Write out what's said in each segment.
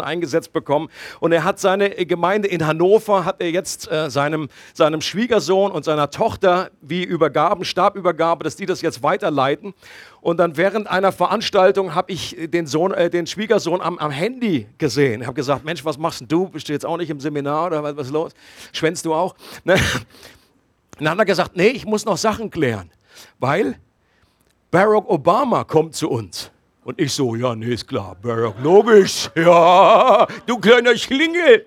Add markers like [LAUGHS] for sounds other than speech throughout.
eingesetzt bekommen und er hat seine Gemeinde in Hannover hat er jetzt äh, seinem, seinem Schwiegersohn und seiner Tochter wie Übergaben, Stabübergabe, dass die das jetzt weiterleiten und dann während einer Veranstaltung habe ich den, Sohn, äh, den Schwiegersohn am, am Handy gesehen. Ich habe gesagt, Mensch, was machst denn du? Bist du jetzt auch nicht im Seminar oder was, was ist los? Schwänzt du auch? Ne? Dann hat er gesagt, nee, ich muss noch Sachen klären, weil Barack Obama kommt zu uns. Und ich so, ja, nee, ist klar, Barack, logisch, ja, du kleiner Schlingel.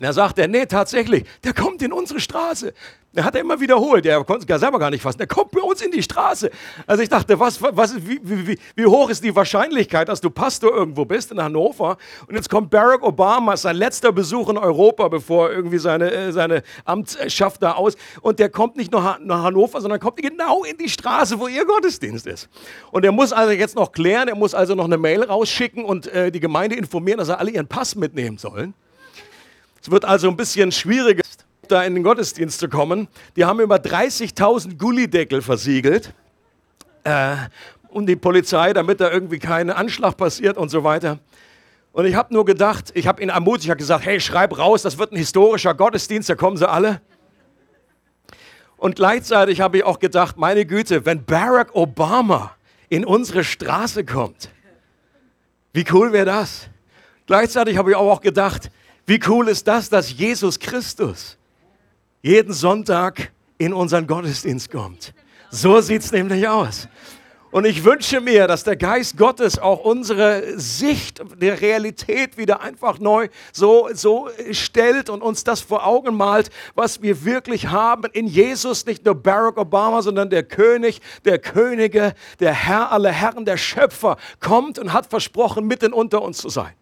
Da sagt er, nee, tatsächlich, der kommt in unsere Straße. Der hat er immer wiederholt, der konnte es selber gar nicht fassen. Der kommt bei uns in die Straße. Also ich dachte, was, was, wie, wie, wie, hoch ist die Wahrscheinlichkeit, dass du Pastor irgendwo bist in Hannover und jetzt kommt Barack Obama, sein letzter Besuch in Europa, bevor irgendwie seine, äh, seine Amtsschaft da aus und der kommt nicht nur nach Hannover, sondern kommt genau in die Straße, wo ihr Gottesdienst ist. Und er muss also jetzt noch klären, er muss also noch eine Mail rausschicken und äh, die Gemeinde informieren, dass er alle ihren Pass mitnehmen sollen. Es wird also ein bisschen schwieriger da in den Gottesdienst zu kommen. Die haben über 30.000 Gullideckel versiegelt. Äh, und die Polizei, damit da irgendwie kein Anschlag passiert und so weiter. Und ich habe nur gedacht, ich habe ihn ermutigt, ich habe gesagt, hey, schreib raus, das wird ein historischer Gottesdienst, da kommen sie alle. Und gleichzeitig habe ich auch gedacht, meine Güte, wenn Barack Obama in unsere Straße kommt, wie cool wäre das? Gleichzeitig habe ich auch gedacht, wie cool ist das, dass Jesus Christus jeden Sonntag in unseren Gottesdienst kommt. So sieht es nämlich aus. Und ich wünsche mir, dass der Geist Gottes auch unsere Sicht der Realität wieder einfach neu so, so stellt und uns das vor Augen malt, was wir wirklich haben in Jesus, nicht nur Barack Obama, sondern der König der Könige, der Herr aller Herren, der Schöpfer kommt und hat versprochen, mitten unter uns zu sein.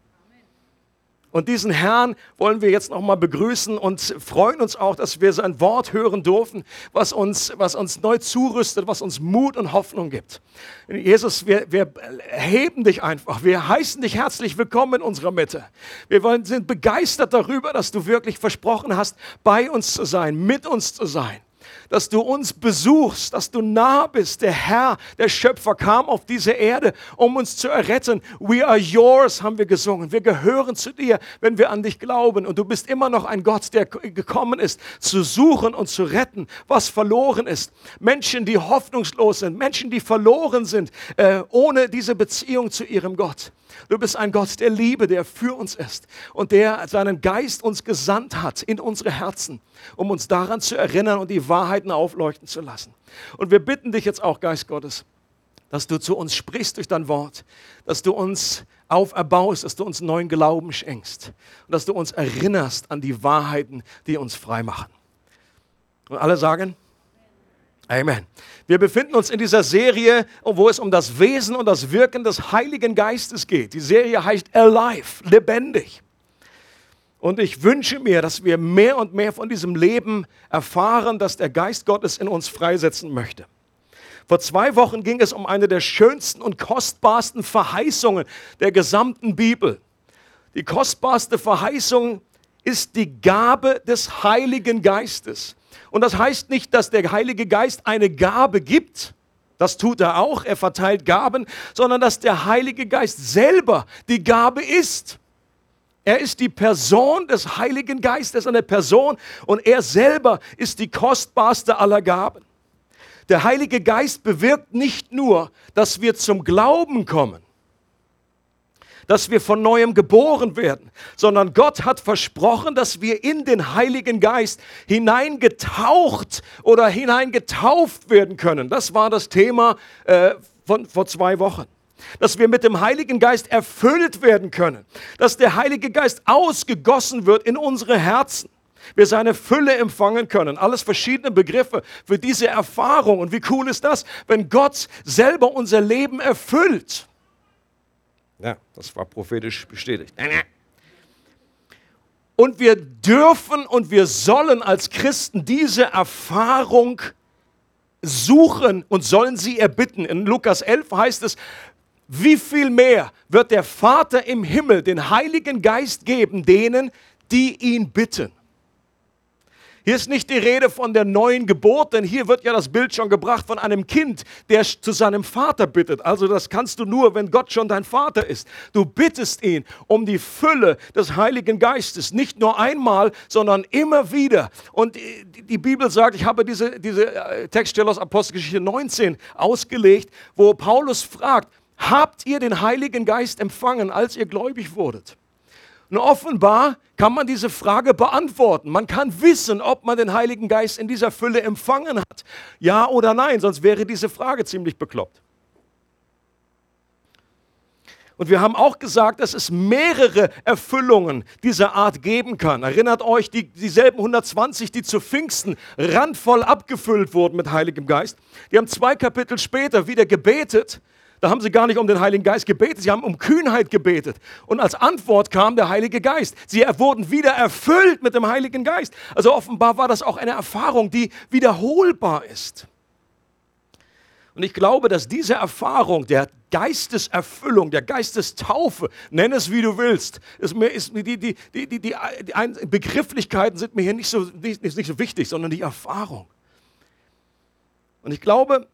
Und diesen Herrn wollen wir jetzt nochmal begrüßen und freuen uns auch, dass wir sein Wort hören dürfen, was uns, was uns neu zurüstet, was uns Mut und Hoffnung gibt. Jesus, wir, wir heben dich einfach. Wir heißen dich herzlich willkommen in unserer Mitte. Wir wollen, sind begeistert darüber, dass du wirklich versprochen hast, bei uns zu sein, mit uns zu sein dass du uns besuchst, dass du nah bist. Der Herr, der Schöpfer, kam auf diese Erde, um uns zu erretten. We are yours, haben wir gesungen. Wir gehören zu dir, wenn wir an dich glauben. Und du bist immer noch ein Gott, der gekommen ist, zu suchen und zu retten, was verloren ist. Menschen, die hoffnungslos sind, Menschen, die verloren sind, äh, ohne diese Beziehung zu ihrem Gott. Du bist ein Gott der Liebe, der für uns ist und der seinen Geist uns gesandt hat in unsere Herzen, um uns daran zu erinnern und die Wahrheiten aufleuchten zu lassen. Und wir bitten dich jetzt auch, Geist Gottes, dass du zu uns sprichst durch dein Wort, dass du uns auferbaust, dass du uns neuen Glauben schenkst und dass du uns erinnerst an die Wahrheiten, die uns frei machen. Und alle sagen, Amen. Wir befinden uns in dieser Serie, wo es um das Wesen und das Wirken des Heiligen Geistes geht. Die Serie heißt Alive, lebendig. Und ich wünsche mir, dass wir mehr und mehr von diesem Leben erfahren, das der Geist Gottes in uns freisetzen möchte. Vor zwei Wochen ging es um eine der schönsten und kostbarsten Verheißungen der gesamten Bibel. Die kostbarste Verheißung ist die Gabe des Heiligen Geistes. Und das heißt nicht, dass der Heilige Geist eine Gabe gibt, das tut er auch, er verteilt Gaben, sondern dass der Heilige Geist selber die Gabe ist. Er ist die Person des Heiligen Geistes, eine Person und er selber ist die kostbarste aller Gaben. Der Heilige Geist bewirkt nicht nur, dass wir zum Glauben kommen, dass wir von neuem geboren werden, sondern Gott hat versprochen, dass wir in den Heiligen Geist hineingetaucht oder hineingetauft werden können. Das war das Thema äh, von vor zwei Wochen. Dass wir mit dem Heiligen Geist erfüllt werden können, dass der Heilige Geist ausgegossen wird in unsere Herzen wir seine Fülle empfangen können. Alles verschiedene Begriffe für diese Erfahrung. Und wie cool ist das, wenn Gott selber unser Leben erfüllt? Ja, das war prophetisch bestätigt. Und wir dürfen und wir sollen als Christen diese Erfahrung suchen und sollen sie erbitten. In Lukas 11 heißt es, wie viel mehr wird der Vater im Himmel den Heiligen Geist geben denen, die ihn bitten. Hier ist nicht die Rede von der neuen Geburt, denn hier wird ja das Bild schon gebracht von einem Kind, der zu seinem Vater bittet. Also das kannst du nur, wenn Gott schon dein Vater ist. Du bittest ihn um die Fülle des Heiligen Geistes, nicht nur einmal, sondern immer wieder. Und die Bibel sagt, ich habe diese, diese äh, Textstelle aus Apostelgeschichte 19 ausgelegt, wo Paulus fragt, habt ihr den Heiligen Geist empfangen, als ihr gläubig wurdet? Und offenbar kann man diese Frage beantworten. Man kann wissen, ob man den Heiligen Geist in dieser Fülle empfangen hat. Ja oder nein, sonst wäre diese Frage ziemlich bekloppt. Und wir haben auch gesagt, dass es mehrere Erfüllungen dieser Art geben kann. Erinnert euch, die, dieselben 120, die zu Pfingsten randvoll abgefüllt wurden mit Heiligem Geist, die haben zwei Kapitel später wieder gebetet da haben sie gar nicht um den Heiligen Geist gebetet, sie haben um Kühnheit gebetet. Und als Antwort kam der Heilige Geist. Sie wurden wieder erfüllt mit dem Heiligen Geist. Also offenbar war das auch eine Erfahrung, die wiederholbar ist. Und ich glaube, dass diese Erfahrung der Geisteserfüllung, der Geistestaufe, nenn es wie du willst, ist mir, ist die, die, die, die, die Begrifflichkeiten sind mir hier nicht so, nicht, nicht so wichtig, sondern die Erfahrung. Und ich glaube,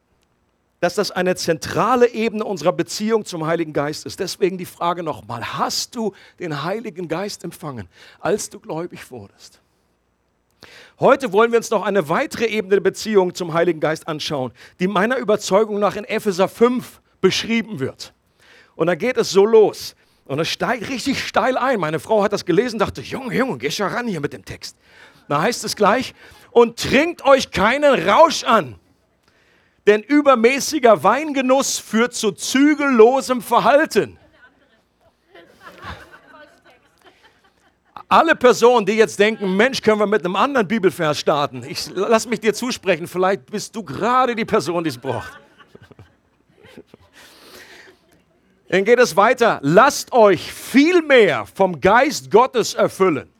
dass das eine zentrale Ebene unserer Beziehung zum Heiligen Geist ist. Deswegen die Frage nochmal, hast du den Heiligen Geist empfangen, als du gläubig wurdest? Heute wollen wir uns noch eine weitere Ebene der Beziehung zum Heiligen Geist anschauen, die meiner Überzeugung nach in Epheser 5 beschrieben wird. Und da geht es so los. Und es steigt richtig steil ein. Meine Frau hat das gelesen, dachte, Junge, Junge, geh schon ran hier mit dem Text. Da heißt es gleich, und trinkt euch keinen Rausch an denn übermäßiger Weingenuss führt zu zügellosem Verhalten. Alle Personen, die jetzt denken, Mensch, können wir mit einem anderen Bibelvers starten. Ich lass mich dir zusprechen, vielleicht bist du gerade die Person, die es braucht. Dann geht es weiter. Lasst euch viel mehr vom Geist Gottes erfüllen.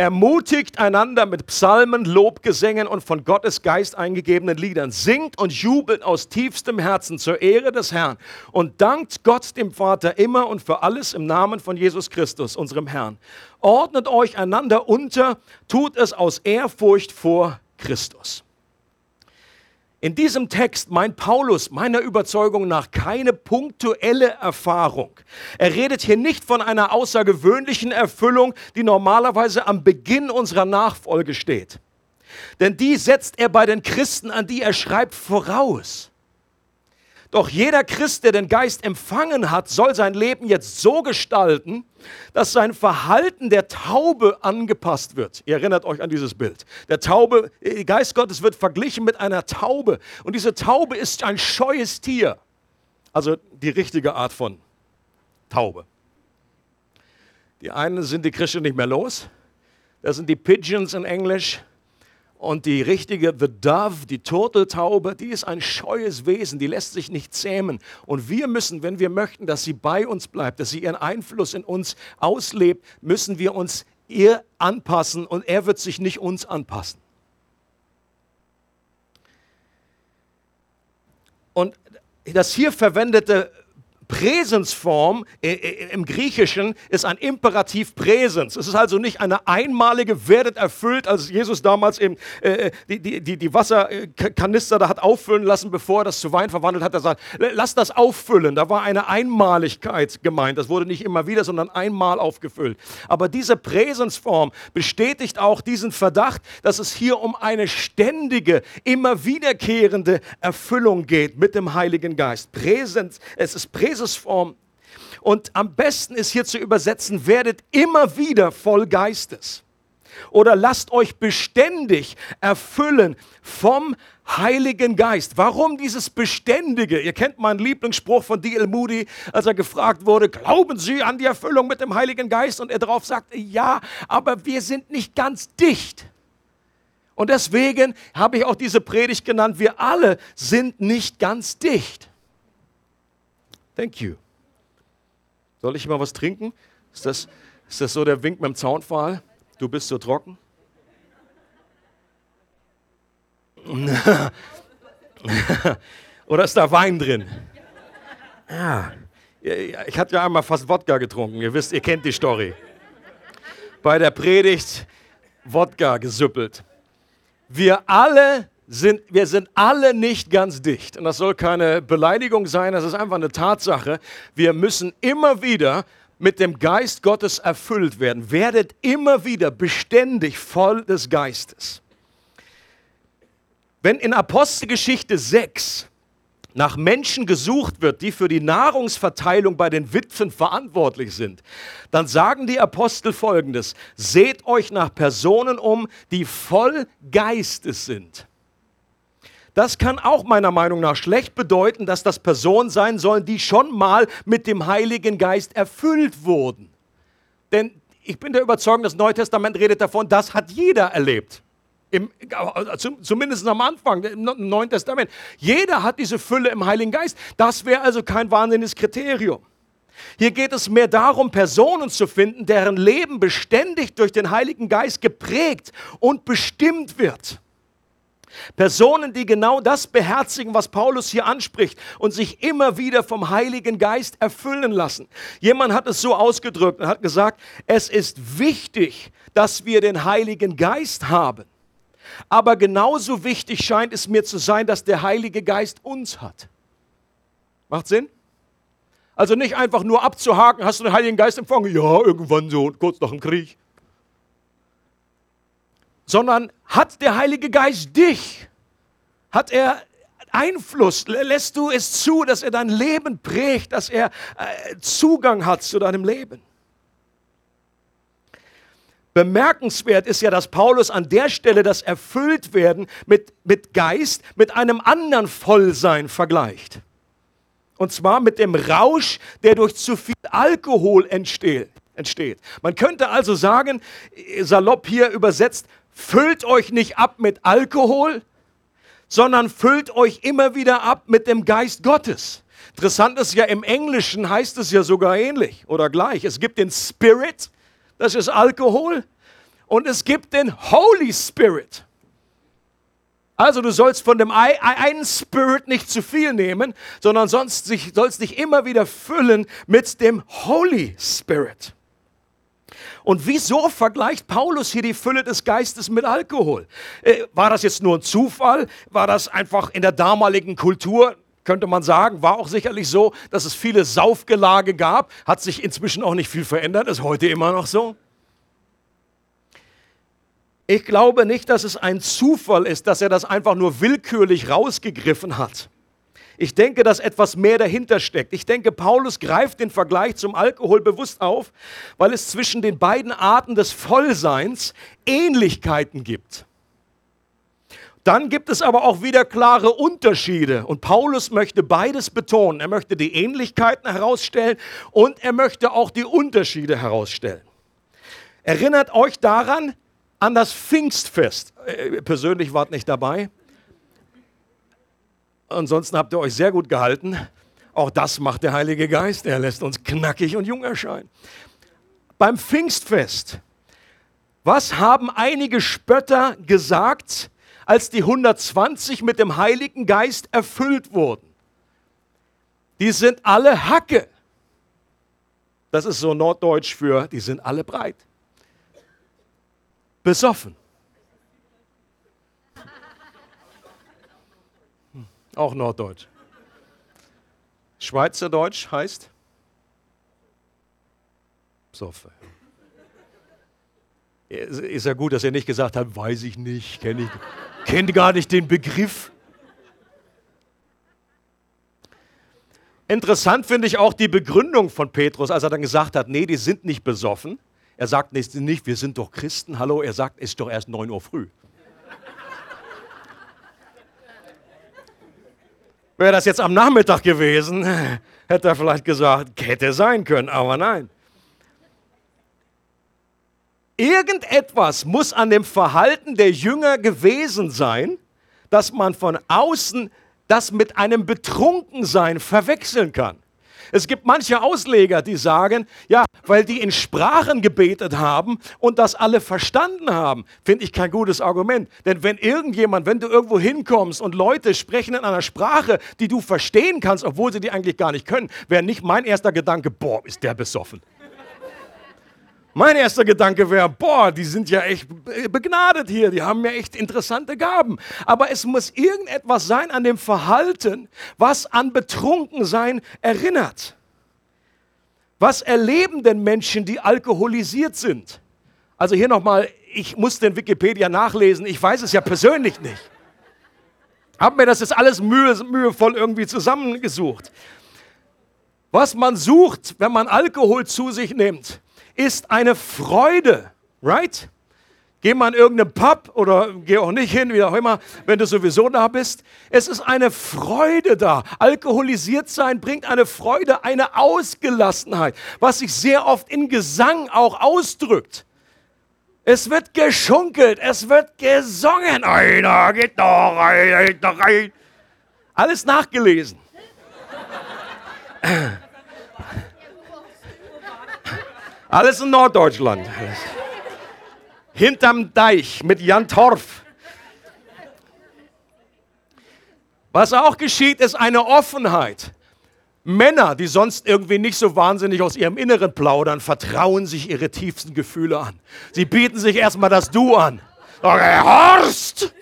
Ermutigt einander mit Psalmen, Lobgesängen und von Gottes Geist eingegebenen Liedern. Singt und jubelt aus tiefstem Herzen zur Ehre des Herrn und dankt Gott dem Vater immer und für alles im Namen von Jesus Christus, unserem Herrn. Ordnet euch einander unter, tut es aus Ehrfurcht vor Christus. In diesem Text meint Paulus meiner Überzeugung nach keine punktuelle Erfahrung. Er redet hier nicht von einer außergewöhnlichen Erfüllung, die normalerweise am Beginn unserer Nachfolge steht. Denn die setzt er bei den Christen, an die er schreibt, voraus. Doch jeder Christ, der den Geist empfangen hat, soll sein Leben jetzt so gestalten, dass sein Verhalten der Taube angepasst wird. Ihr erinnert euch an dieses Bild. Der Taube, der äh, Geist Gottes wird verglichen mit einer Taube. Und diese Taube ist ein scheues Tier. Also die richtige Art von Taube. Die einen sind die Christen nicht mehr los. Das sind die Pigeons in Englisch. Und die richtige The Dove, die Turteltaube, die ist ein scheues Wesen, die lässt sich nicht zähmen. Und wir müssen, wenn wir möchten, dass sie bei uns bleibt, dass sie ihren Einfluss in uns auslebt, müssen wir uns ihr anpassen und er wird sich nicht uns anpassen. Und das hier verwendete Präsensform im Griechischen ist ein Imperativ Präsens. Es ist also nicht eine einmalige werdet erfüllt, als Jesus damals eben äh, die, die, die Wasserkanister da hat auffüllen lassen, bevor er das zu Wein verwandelt hat. Er sagt, lass das auffüllen. Da war eine Einmaligkeit gemeint. Das wurde nicht immer wieder, sondern einmal aufgefüllt. Aber diese Präsensform bestätigt auch diesen Verdacht, dass es hier um eine ständige, immer wiederkehrende Erfüllung geht mit dem Heiligen Geist. Präsens, es ist Präsens Jesusform. Und am besten ist hier zu übersetzen, werdet immer wieder voll Geistes. Oder lasst euch beständig erfüllen vom Heiligen Geist. Warum dieses Beständige? Ihr kennt meinen Lieblingsspruch von D.L. Moody, als er gefragt wurde, glauben Sie an die Erfüllung mit dem Heiligen Geist? Und er darauf sagte, ja, aber wir sind nicht ganz dicht. Und deswegen habe ich auch diese Predigt genannt, wir alle sind nicht ganz dicht. Thank you. Soll ich mal was trinken? Ist das, ist das so der Wink mit dem Zaunpfahl? Du bist so trocken? [LAUGHS] Oder ist da Wein drin? Ja. Ich hatte ja einmal fast Wodka getrunken. Ihr wisst, ihr kennt die Story. Bei der Predigt Wodka gesüppelt. Wir alle sind, wir sind alle nicht ganz dicht. Und das soll keine Beleidigung sein, das ist einfach eine Tatsache. Wir müssen immer wieder mit dem Geist Gottes erfüllt werden. Werdet immer wieder beständig voll des Geistes. Wenn in Apostelgeschichte 6 nach Menschen gesucht wird, die für die Nahrungsverteilung bei den Witwen verantwortlich sind, dann sagen die Apostel folgendes, seht euch nach Personen um, die voll Geistes sind. Das kann auch meiner Meinung nach schlecht bedeuten, dass das Personen sein sollen, die schon mal mit dem Heiligen Geist erfüllt wurden. Denn ich bin der Überzeugung, das Neue Testament redet davon, das hat jeder erlebt. Im, zumindest am Anfang im Neuen Testament. Jeder hat diese Fülle im Heiligen Geist. Das wäre also kein wahnsinniges Kriterium. Hier geht es mehr darum, Personen zu finden, deren Leben beständig durch den Heiligen Geist geprägt und bestimmt wird. Personen, die genau das beherzigen, was Paulus hier anspricht und sich immer wieder vom Heiligen Geist erfüllen lassen. Jemand hat es so ausgedrückt und hat gesagt, es ist wichtig, dass wir den Heiligen Geist haben. Aber genauso wichtig scheint es mir zu sein, dass der Heilige Geist uns hat. Macht Sinn? Also nicht einfach nur abzuhaken, hast du den Heiligen Geist empfangen? Ja, irgendwann so, kurz nach dem Krieg sondern hat der Heilige Geist dich? Hat er Einfluss? Lässt du es zu, dass er dein Leben prägt, dass er äh, Zugang hat zu deinem Leben? Bemerkenswert ist ja, dass Paulus an der Stelle das Erfülltwerden mit, mit Geist mit einem anderen Vollsein vergleicht. Und zwar mit dem Rausch, der durch zu viel Alkohol entsteht. entsteht. Man könnte also sagen, salopp hier übersetzt, füllt euch nicht ab mit Alkohol, sondern füllt euch immer wieder ab mit dem Geist Gottes. Interessant ist ja, im Englischen heißt es ja sogar ähnlich oder gleich. Es gibt den Spirit, das ist Alkohol, und es gibt den Holy Spirit. Also du sollst von dem einen Spirit nicht zu viel nehmen, sondern sonst sollst dich immer wieder füllen mit dem Holy Spirit. Und wieso vergleicht Paulus hier die Fülle des Geistes mit Alkohol? Äh, war das jetzt nur ein Zufall? War das einfach in der damaligen Kultur? Könnte man sagen, war auch sicherlich so, dass es viele Saufgelage gab. Hat sich inzwischen auch nicht viel verändert, ist heute immer noch so. Ich glaube nicht, dass es ein Zufall ist, dass er das einfach nur willkürlich rausgegriffen hat. Ich denke, dass etwas mehr dahinter steckt. Ich denke, Paulus greift den Vergleich zum Alkohol bewusst auf, weil es zwischen den beiden Arten des Vollseins Ähnlichkeiten gibt. Dann gibt es aber auch wieder klare Unterschiede. Und Paulus möchte beides betonen. Er möchte die Ähnlichkeiten herausstellen und er möchte auch die Unterschiede herausstellen. Erinnert euch daran an das Pfingstfest. Äh, persönlich wart nicht dabei. Ansonsten habt ihr euch sehr gut gehalten. Auch das macht der Heilige Geist. Er lässt uns knackig und jung erscheinen. Beim Pfingstfest, was haben einige Spötter gesagt, als die 120 mit dem Heiligen Geist erfüllt wurden? Die sind alle Hacke. Das ist so norddeutsch für, die sind alle breit. Besoffen. Auch Norddeutsch. Schweizerdeutsch heißt Soffe. Ist ja gut, dass er nicht gesagt hat, weiß ich nicht, kenne ich, kennt gar nicht den Begriff. Interessant finde ich auch die Begründung von Petrus, als er dann gesagt hat, nee, die sind nicht besoffen. Er sagt nicht, wir sind doch Christen. Hallo, er sagt, es ist doch erst 9 Uhr früh. Wäre das jetzt am Nachmittag gewesen, [LAUGHS] hätte er vielleicht gesagt, hätte sein können, aber nein. Irgendetwas muss an dem Verhalten der Jünger gewesen sein, dass man von außen das mit einem Betrunkensein verwechseln kann. Es gibt manche Ausleger, die sagen, ja, weil die in Sprachen gebetet haben und das alle verstanden haben, finde ich kein gutes Argument. Denn wenn irgendjemand, wenn du irgendwo hinkommst und Leute sprechen in einer Sprache, die du verstehen kannst, obwohl sie die eigentlich gar nicht können, wäre nicht mein erster Gedanke, boah, ist der besoffen. Mein erster Gedanke wäre, boah, die sind ja echt begnadet hier, die haben ja echt interessante Gaben. Aber es muss irgendetwas sein an dem Verhalten, was an Betrunkensein erinnert. Was erleben denn Menschen, die alkoholisiert sind? Also hier nochmal, ich muss den Wikipedia nachlesen, ich weiß es ja persönlich nicht. Hab mir das jetzt alles mühe, mühevoll irgendwie zusammengesucht. Was man sucht, wenn man Alkohol zu sich nimmt, ist eine Freude, right? Geh mal in irgendeinen Pub oder geh auch nicht hin, wie auch immer, wenn du sowieso da bist. Es ist eine Freude da. Alkoholisiert sein bringt eine Freude, eine Ausgelassenheit, was sich sehr oft in Gesang auch ausdrückt. Es wird geschunkelt, es wird gesungen. Einer geht da rein, geht da rein. Alles nachgelesen. Alles in Norddeutschland. Hinterm Deich mit Jan Torf. Was auch geschieht, ist eine Offenheit. Männer, die sonst irgendwie nicht so wahnsinnig aus ihrem Inneren plaudern, vertrauen sich ihre tiefsten Gefühle an. Sie bieten sich erstmal das Du an. Okay, Horst!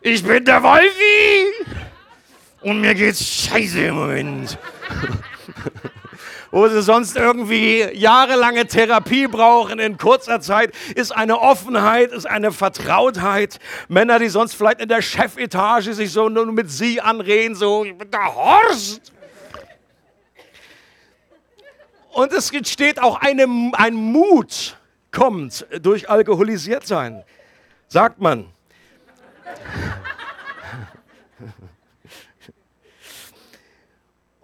Ich bin der Wolfi! Und mir geht's scheiße im Moment. Wo sie sonst irgendwie jahrelange Therapie brauchen in kurzer Zeit, ist eine Offenheit, ist eine Vertrautheit. Männer, die sonst vielleicht in der Chefetage sich so nur mit sie anreden, so, ich bin der Horst. Und es entsteht auch eine, ein Mut, kommt durch alkoholisiert sein, sagt man.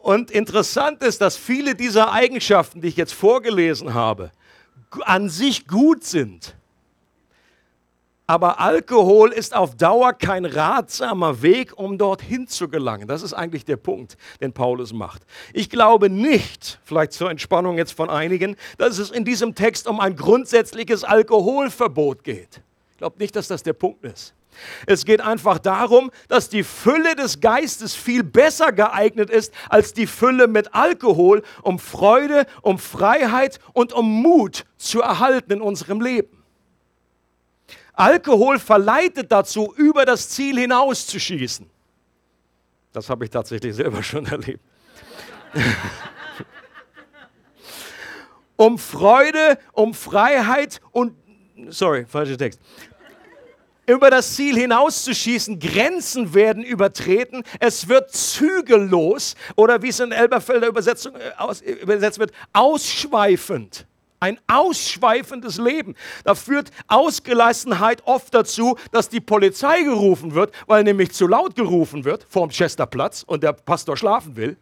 Und interessant ist, dass viele dieser Eigenschaften, die ich jetzt vorgelesen habe, an sich gut sind. Aber Alkohol ist auf Dauer kein ratsamer Weg, um dorthin zu gelangen. Das ist eigentlich der Punkt, den Paulus macht. Ich glaube nicht, vielleicht zur Entspannung jetzt von einigen, dass es in diesem Text um ein grundsätzliches Alkoholverbot geht. Ich glaube nicht, dass das der Punkt ist. Es geht einfach darum, dass die Fülle des Geistes viel besser geeignet ist als die Fülle mit Alkohol, um Freude, um Freiheit und um Mut zu erhalten in unserem Leben. Alkohol verleitet dazu, über das Ziel hinaus zu schießen. Das habe ich tatsächlich selber schon [LAUGHS] erlebt. um Freude, um Freiheit und, sorry, falscher Text über das Ziel hinauszuschießen. Grenzen werden übertreten. Es wird zügellos oder wie es in Elberfelder Übersetzung äh, aus, äh, übersetzt wird, ausschweifend. Ein ausschweifendes Leben. Da führt Ausgelassenheit oft dazu, dass die Polizei gerufen wird, weil nämlich zu laut gerufen wird vorm Chesterplatz und der Pastor schlafen will.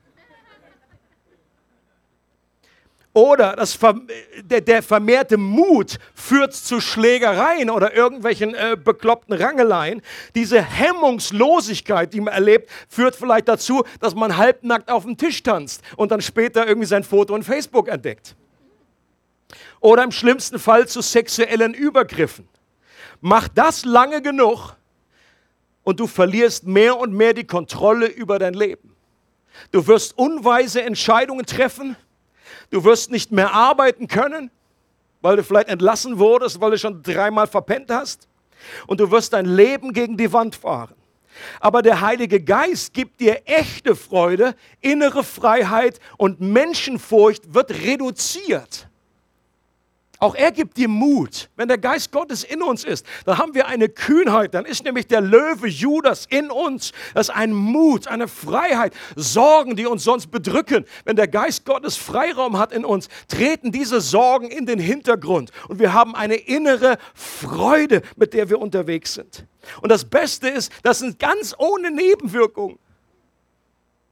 Oder das, der, der, vermehrte Mut führt zu Schlägereien oder irgendwelchen äh, bekloppten Rangeleien. Diese Hemmungslosigkeit, die man erlebt, führt vielleicht dazu, dass man halbnackt auf dem Tisch tanzt und dann später irgendwie sein Foto in Facebook entdeckt. Oder im schlimmsten Fall zu sexuellen Übergriffen. Mach das lange genug und du verlierst mehr und mehr die Kontrolle über dein Leben. Du wirst unweise Entscheidungen treffen Du wirst nicht mehr arbeiten können, weil du vielleicht entlassen wurdest, weil du schon dreimal verpennt hast. Und du wirst dein Leben gegen die Wand fahren. Aber der Heilige Geist gibt dir echte Freude, innere Freiheit und Menschenfurcht wird reduziert. Auch er gibt dir Mut. Wenn der Geist Gottes in uns ist, dann haben wir eine Kühnheit. Dann ist nämlich der Löwe Judas in uns. Das ist ein Mut, eine Freiheit. Sorgen, die uns sonst bedrücken. Wenn der Geist Gottes Freiraum hat in uns, treten diese Sorgen in den Hintergrund. Und wir haben eine innere Freude, mit der wir unterwegs sind. Und das Beste ist, das sind ganz ohne Nebenwirkungen.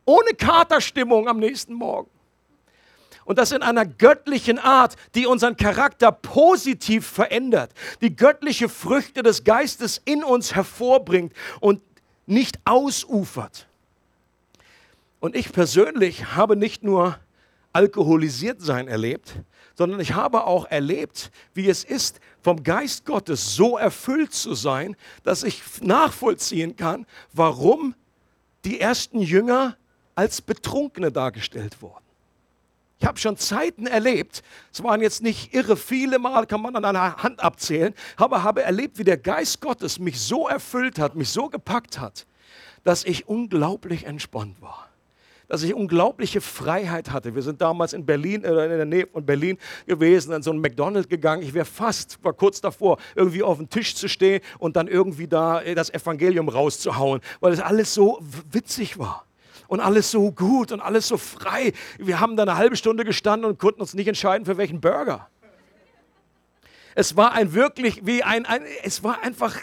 Ohne Katerstimmung am nächsten Morgen. Und das in einer göttlichen Art, die unseren Charakter positiv verändert, die göttliche Früchte des Geistes in uns hervorbringt und nicht ausufert. Und ich persönlich habe nicht nur alkoholisiert sein erlebt, sondern ich habe auch erlebt, wie es ist, vom Geist Gottes so erfüllt zu sein, dass ich nachvollziehen kann, warum die ersten Jünger als Betrunkene dargestellt wurden. Ich habe schon Zeiten erlebt, es waren jetzt nicht irre viele Mal, kann man an einer Hand abzählen, aber habe erlebt, wie der Geist Gottes mich so erfüllt hat, mich so gepackt hat, dass ich unglaublich entspannt war dass ich unglaubliche Freiheit hatte. Wir sind damals in Berlin, äh, in der Nähe von Berlin gewesen, in so ein McDonald's gegangen. Ich wäre fast, war kurz davor, irgendwie auf den Tisch zu stehen und dann irgendwie da äh, das Evangelium rauszuhauen, weil es alles so witzig war und alles so gut und alles so frei. Wir haben da eine halbe Stunde gestanden und konnten uns nicht entscheiden, für welchen Burger. Es war ein wirklich wie ein, ein es war einfach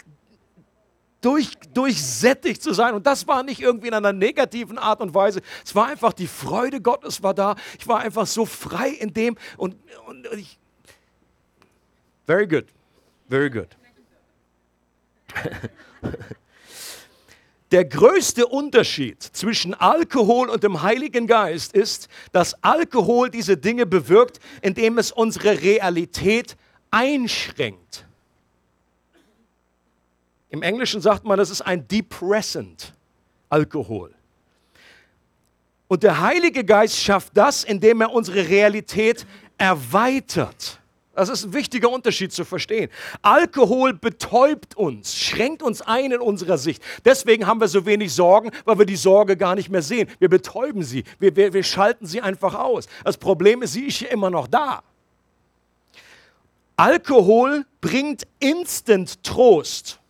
durch, durchsättigt zu sein. Und das war nicht irgendwie in einer negativen Art und Weise. Es war einfach die Freude Gottes war da. Ich war einfach so frei in dem und, und, und ich. Very good. Very good. [LAUGHS] Der größte Unterschied zwischen Alkohol und dem Heiligen Geist ist, dass Alkohol diese Dinge bewirkt, indem es unsere Realität einschränkt. Im Englischen sagt man, das ist ein Depressant, Alkohol. Und der Heilige Geist schafft das, indem er unsere Realität erweitert. Das ist ein wichtiger Unterschied zu verstehen. Alkohol betäubt uns, schränkt uns ein in unserer Sicht. Deswegen haben wir so wenig Sorgen, weil wir die Sorge gar nicht mehr sehen. Wir betäuben sie, wir, wir, wir schalten sie einfach aus. Das Problem ist, sie ist hier immer noch da. Alkohol bringt instant Trost.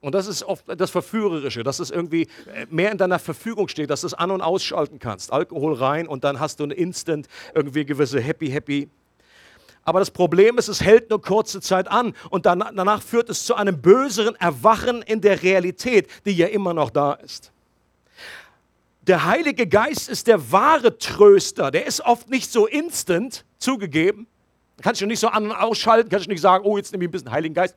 Und das ist oft das Verführerische, dass es irgendwie äh, mehr in deiner Verfügung steht, dass du es an- und ausschalten kannst. Alkohol rein und dann hast du ein Instant irgendwie gewisse Happy, Happy. Aber das Problem ist, es hält nur kurze Zeit an und danach führt es zu einem böseren Erwachen in der Realität, die ja immer noch da ist. Der Heilige Geist ist der wahre Tröster. Der ist oft nicht so instant zugegeben. Kannst du nicht so an- und ausschalten, kannst du nicht sagen, oh, jetzt nehme ich ein bisschen Heiligen Geist.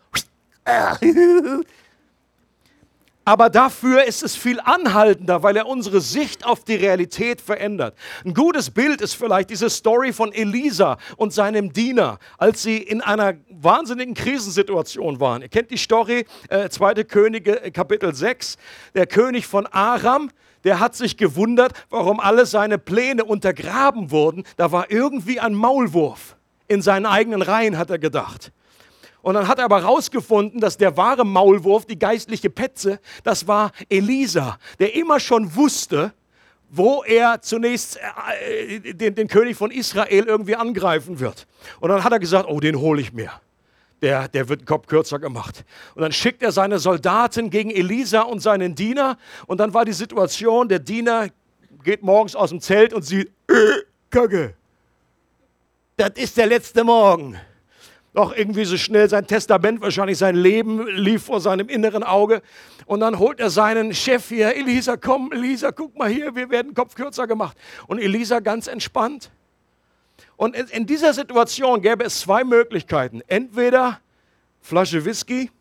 Aber dafür ist es viel anhaltender, weil er unsere Sicht auf die Realität verändert. Ein gutes Bild ist vielleicht diese Story von Elisa und seinem Diener, als sie in einer wahnsinnigen Krisensituation waren. Ihr kennt die Story, äh, 2. Könige, äh, Kapitel 6. Der König von Aram, der hat sich gewundert, warum alle seine Pläne untergraben wurden. Da war irgendwie ein Maulwurf in seinen eigenen Reihen, hat er gedacht. Und dann hat er aber herausgefunden, dass der wahre Maulwurf, die geistliche Petze, das war Elisa, der immer schon wusste, wo er zunächst äh, den, den, König von Israel irgendwie angreifen wird. Und dann hat er gesagt, oh, den hole ich mir. Der, der wird den Kopf kürzer gemacht. Und dann schickt er seine Soldaten gegen Elisa und seinen Diener. Und dann war die Situation, der Diener geht morgens aus dem Zelt und sieht, äh, Kacke, das ist der letzte Morgen noch irgendwie so schnell sein Testament, wahrscheinlich sein Leben lief vor seinem inneren Auge. Und dann holt er seinen Chef hier, Elisa, komm, Elisa, guck mal hier, wir werden Kopf kürzer gemacht. Und Elisa ganz entspannt. Und in dieser Situation gäbe es zwei Möglichkeiten. Entweder Flasche Whisky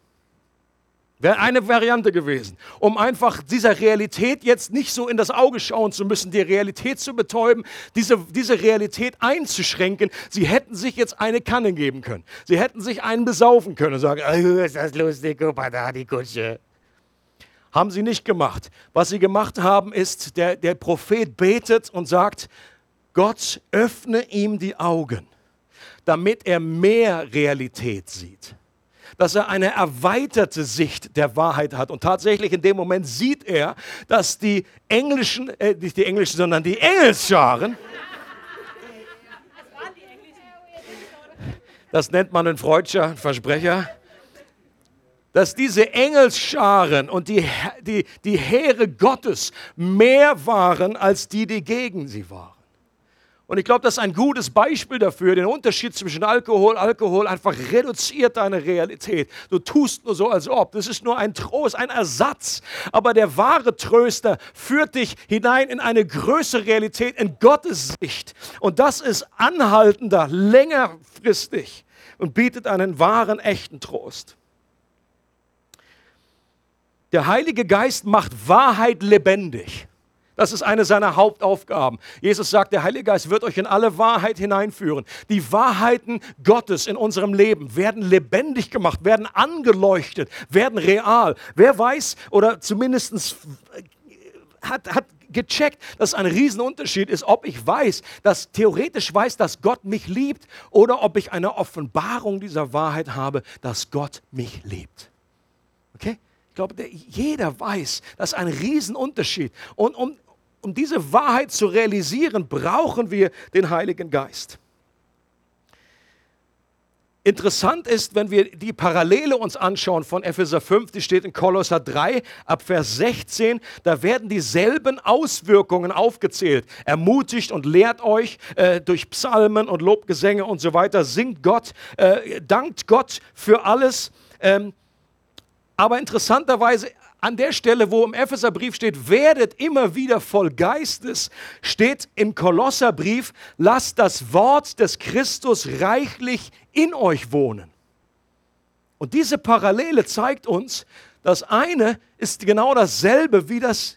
Wäre eine Variante gewesen, um einfach dieser Realität jetzt nicht so in das Auge schauen zu müssen, die Realität zu betäuben, diese, diese Realität einzuschränken. Sie hätten sich jetzt eine Kanne geben können. Sie hätten sich einen besaufen können und sagen, oh, ist das lustig, mal da, die Kutsche. Haben sie nicht gemacht. Was sie gemacht haben, ist, der, der Prophet betet und sagt, Gott öffne ihm die Augen, damit er mehr Realität sieht dass er eine erweiterte Sicht der Wahrheit hat. Und tatsächlich in dem Moment sieht er, dass die englischen, äh, nicht die englischen, sondern die Engelsscharen, das nennt man ein freudscher Versprecher, dass diese Engelsscharen und die, die, die Heere Gottes mehr waren als die, die gegen sie waren. Und ich glaube, das ist ein gutes Beispiel dafür, den Unterschied zwischen Alkohol. Alkohol einfach reduziert deine Realität. Du tust nur so, als ob. Das ist nur ein Trost, ein Ersatz. Aber der wahre Tröster führt dich hinein in eine größere Realität, in Gottes Sicht. Und das ist anhaltender, längerfristig und bietet einen wahren, echten Trost. Der Heilige Geist macht Wahrheit lebendig. Das ist eine seiner Hauptaufgaben. Jesus sagt, der Heilige Geist wird euch in alle Wahrheit hineinführen. Die Wahrheiten Gottes in unserem Leben werden lebendig gemacht, werden angeleuchtet, werden real. Wer weiß oder zumindest hat, hat gecheckt, dass ein Riesenunterschied ist, ob ich weiß, dass theoretisch weiß, dass Gott mich liebt oder ob ich eine Offenbarung dieser Wahrheit habe, dass Gott mich liebt. Okay? Ich glaube, jeder weiß, das ist ein Riesenunterschied. Und um, um diese Wahrheit zu realisieren, brauchen wir den Heiligen Geist. Interessant ist, wenn wir die Parallele uns anschauen von Epheser 5, die steht in Kolosser 3 ab Vers 16, da werden dieselben Auswirkungen aufgezählt. Ermutigt und lehrt euch äh, durch Psalmen und Lobgesänge und so weiter, singt Gott, äh, dankt Gott für alles. Ähm, aber interessanterweise an der Stelle, wo im Epheserbrief steht, werdet immer wieder voll Geistes, steht im Kolosserbrief, lasst das Wort des Christus reichlich in euch wohnen. Und diese Parallele zeigt uns, das eine ist genau dasselbe wie das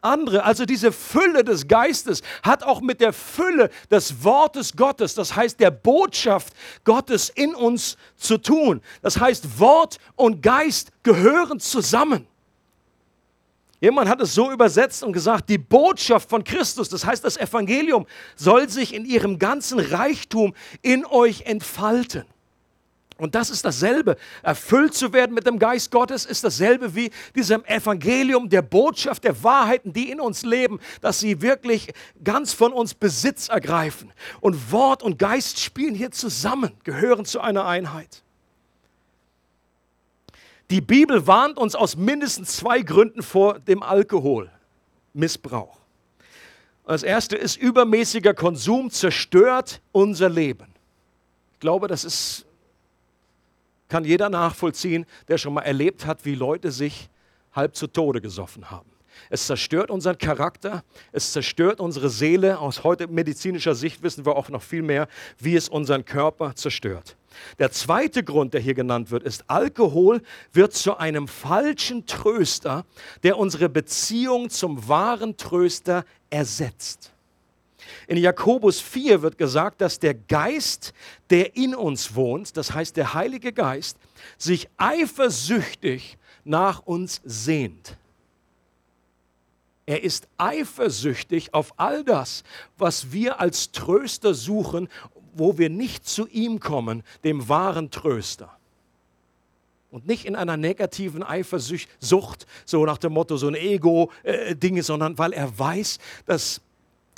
andere. Also diese Fülle des Geistes hat auch mit der Fülle des Wortes Gottes, das heißt der Botschaft Gottes in uns zu tun. Das heißt, Wort und Geist gehören zusammen. Jemand hat es so übersetzt und gesagt, die Botschaft von Christus, das heißt das Evangelium, soll sich in ihrem ganzen Reichtum in euch entfalten. Und das ist dasselbe. Erfüllt zu werden mit dem Geist Gottes ist dasselbe wie diesem Evangelium der Botschaft der Wahrheiten, die in uns leben, dass sie wirklich ganz von uns Besitz ergreifen. Und Wort und Geist spielen hier zusammen, gehören zu einer Einheit. Die Bibel warnt uns aus mindestens zwei Gründen vor dem Alkoholmissbrauch. Das erste ist, übermäßiger Konsum zerstört unser Leben. Ich glaube, das ist, kann jeder nachvollziehen, der schon mal erlebt hat, wie Leute sich halb zu Tode gesoffen haben. Es zerstört unseren Charakter, es zerstört unsere Seele. Aus heute medizinischer Sicht wissen wir auch noch viel mehr, wie es unseren Körper zerstört. Der zweite Grund, der hier genannt wird, ist, Alkohol wird zu einem falschen Tröster, der unsere Beziehung zum wahren Tröster ersetzt. In Jakobus 4 wird gesagt, dass der Geist, der in uns wohnt, das heißt der Heilige Geist, sich eifersüchtig nach uns sehnt. Er ist eifersüchtig auf all das, was wir als Tröster suchen wo wir nicht zu ihm kommen, dem wahren Tröster. Und nicht in einer negativen Eifersucht, so nach dem Motto, so ein Ego-Ding, äh, sondern weil er weiß, dass,